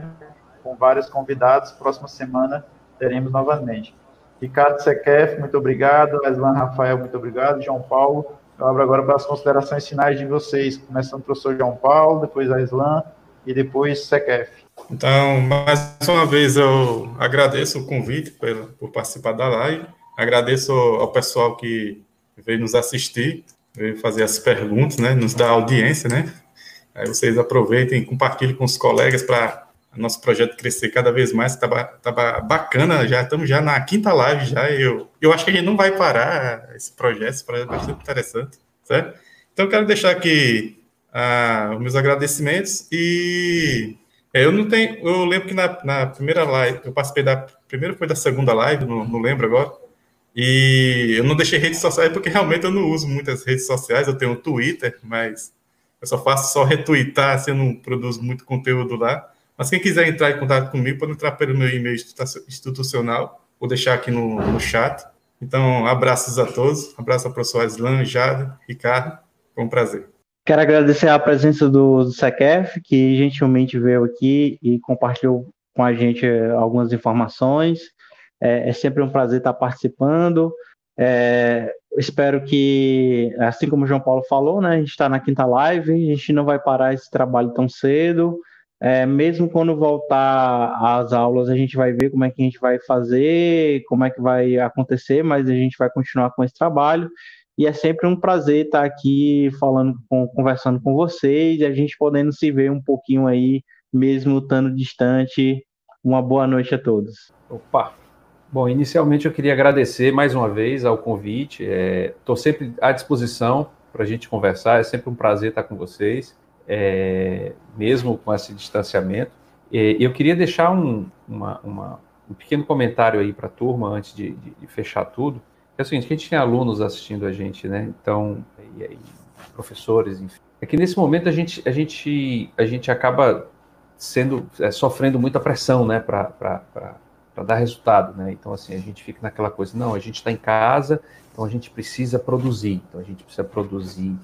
Speaker 1: com vários convidados. Próxima semana teremos novamente. Ricardo Sequef, muito obrigado. Aslan Rafael, muito obrigado. João Paulo, eu abro agora para as considerações finais de vocês, começando pelo professor João Paulo, depois a Islam e depois Sequef.
Speaker 3: Então, mais uma vez eu agradeço o convite por, participar da live, agradeço ao pessoal que veio nos assistir, veio fazer as perguntas, né, nos dar audiência, né? Aí vocês aproveitem compartilhem com os colegas para nosso projeto crescer cada vez mais, tá, tá bacana, já estamos já na quinta live já, eu, eu acho que a gente não vai parar esse projeto, esse projeto vai ser interessante, certo? Então eu quero deixar aqui ah, os meus agradecimentos e é, eu não tenho, eu lembro que na, na, primeira live, eu participei da, primeira foi da segunda live, não, não lembro agora, e eu não deixei redes sociais porque realmente eu não uso muitas redes sociais, eu tenho o Twitter, mas eu só faço só retweetar, assim, eu não produzo muito conteúdo lá, mas quem quiser entrar em contato comigo, pode entrar pelo meu e-mail institucional, vou deixar aqui no, no chat. Então, abraços a todos, abraço ao professor Aslan, Jada, Ricardo, foi um prazer.
Speaker 2: Quero agradecer a presença do, do que gentilmente veio aqui e compartilhou com a gente eh, algumas informações. É, é sempre um prazer estar participando. É, espero que, assim como o João Paulo falou, né, a gente está na quinta live, a gente não vai parar esse trabalho tão cedo. É, mesmo quando voltar às aulas, a gente vai ver como é que a gente vai fazer, como é que vai acontecer, mas a gente vai continuar com esse trabalho. E é sempre um prazer estar aqui falando, com, conversando com vocês e a gente podendo se ver um pouquinho aí, mesmo estando distante. Uma boa noite a todos.
Speaker 4: Opa! Bom, inicialmente eu queria agradecer mais uma vez ao convite. Estou é, sempre à disposição para a gente conversar. É sempre um prazer estar com vocês, é, mesmo com esse distanciamento. E eu queria deixar um, uma, uma, um pequeno comentário aí para a turma antes de, de, de fechar tudo. É o seguinte, a gente tem alunos assistindo a gente, né? Então, e, e professores, enfim. É que nesse momento a gente, a gente, a gente acaba sendo, é, sofrendo muita pressão, né? Para dar resultado, né? Então, assim, a gente fica naquela coisa, não, a gente está em casa, então a gente precisa produzir. Então, a gente precisa produzir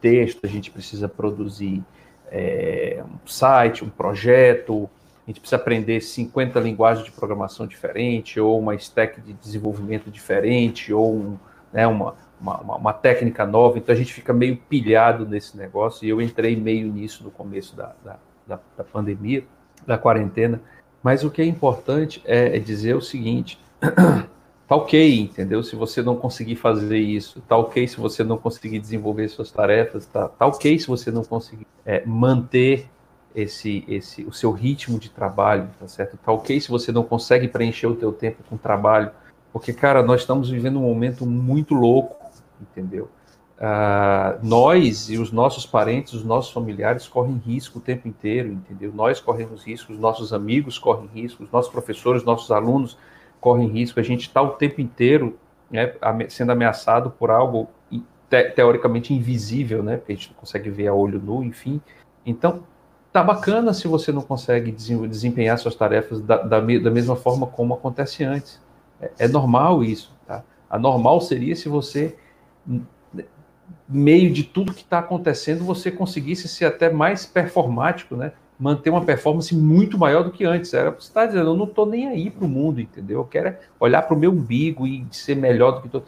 Speaker 4: texto, a gente precisa produzir é, um site, um projeto, a gente precisa aprender 50 linguagens de programação diferente, ou uma stack de desenvolvimento diferente, ou um, né, uma, uma, uma, técnica nova, então a gente fica meio pilhado nesse negócio, e eu entrei meio nisso no começo da, da, da, da pandemia, da quarentena, mas o que é importante é, é dizer o seguinte, [clears throat] tá ok, entendeu? Se você não conseguir fazer isso, tá ok. Se você não conseguir desenvolver suas tarefas, tá, tá ok. Se você não conseguir é, manter esse, esse, o seu ritmo de trabalho, tá certo? Tá ok se você não consegue preencher o teu tempo com trabalho, porque, cara, nós estamos vivendo um momento muito louco, entendeu? Uh, nós e os nossos parentes, os nossos familiares correm risco o tempo inteiro, entendeu? Nós corremos risco, os nossos amigos correm risco, os nossos professores, nossos alunos correm risco, a gente está o tempo inteiro né, sendo ameaçado por algo te teoricamente invisível, né? Porque a gente não consegue ver a olho nu, enfim. Então, tá bacana se você não consegue desempenhar suas tarefas da, da, da mesma forma como acontece antes. É, é, normal isso. Tá? Normal seria se você, meio de tudo que está acontecendo, você conseguisse ser até mais performático, né? manter uma performance muito maior do que antes. Era você está dizendo, eu não estou nem aí para o mundo, entendeu? Eu quero olhar para o meu umbigo e ser melhor do que todo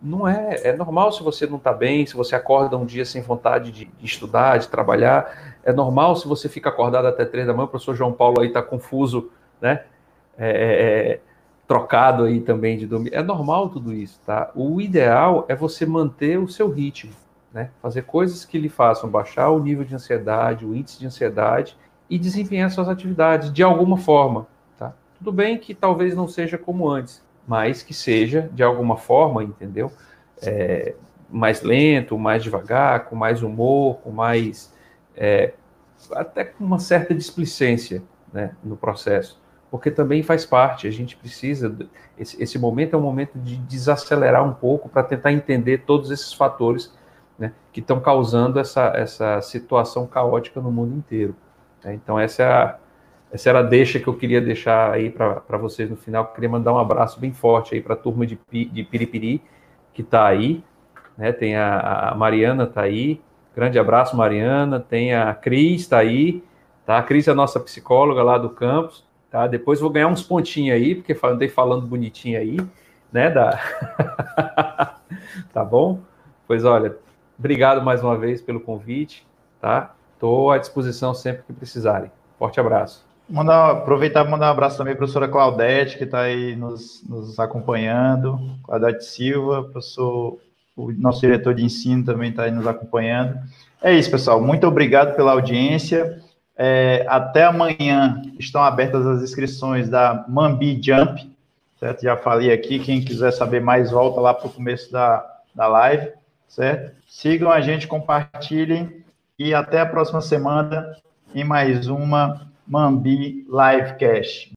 Speaker 4: não é, é normal se você não está bem, se você acorda um dia sem vontade de, de, estudar, de trabalhar, é normal se você fica acordado até três da manhã, o professor João Paulo aí está confuso, né, é, é, é, trocado aí também de dormir, é normal tudo isso, tá? O ideal é você manter o seu ritmo, né, fazer coisas que lhe façam baixar o nível de ansiedade, o índice de ansiedade e desempenhar suas atividades de alguma forma, tá? Tudo bem que talvez não seja como antes, mas que seja, de alguma forma, entendeu? É, mais lento, mais devagar, com mais humor, com mais. É, até com uma certa displicência né, no processo, porque também faz parte, a gente precisa. Esse, esse momento é um momento de desacelerar um pouco para tentar entender todos esses fatores né, que estão causando essa, essa situação caótica no mundo inteiro. Né? Então, essa é a essa era a deixa que eu queria deixar aí para vocês no final. Eu queria mandar um abraço bem forte aí para a turma de, de Piripiri, que está aí. Né? Tem a, a Mariana está aí. Grande abraço, Mariana. Tem a Cris está aí. Tá? A Cris é a nossa psicóloga lá do campus. Tá? Depois vou ganhar uns pontinhos aí, porque andei falando bonitinho aí. Né, da... [laughs] tá bom? Pois olha, obrigado mais uma vez pelo convite, tá? Estou à disposição sempre que precisarem. Forte abraço.
Speaker 1: Mandar, aproveitar para mandar um abraço também para a professora Claudete, que está aí nos, nos, acompanhando, Claudete Silva, professor, o nosso diretor de ensino também está aí nos acompanhando. É isso, pessoal. Muito obrigado pela audiência. É, até amanhã estão abertas as inscrições da Mambi Jump, certo? Já falei aqui, quem quiser saber mais, volta lá para o começo da, da live, certo? Sigam a gente, compartilhem e até a próxima semana em mais uma Mambi Livecast.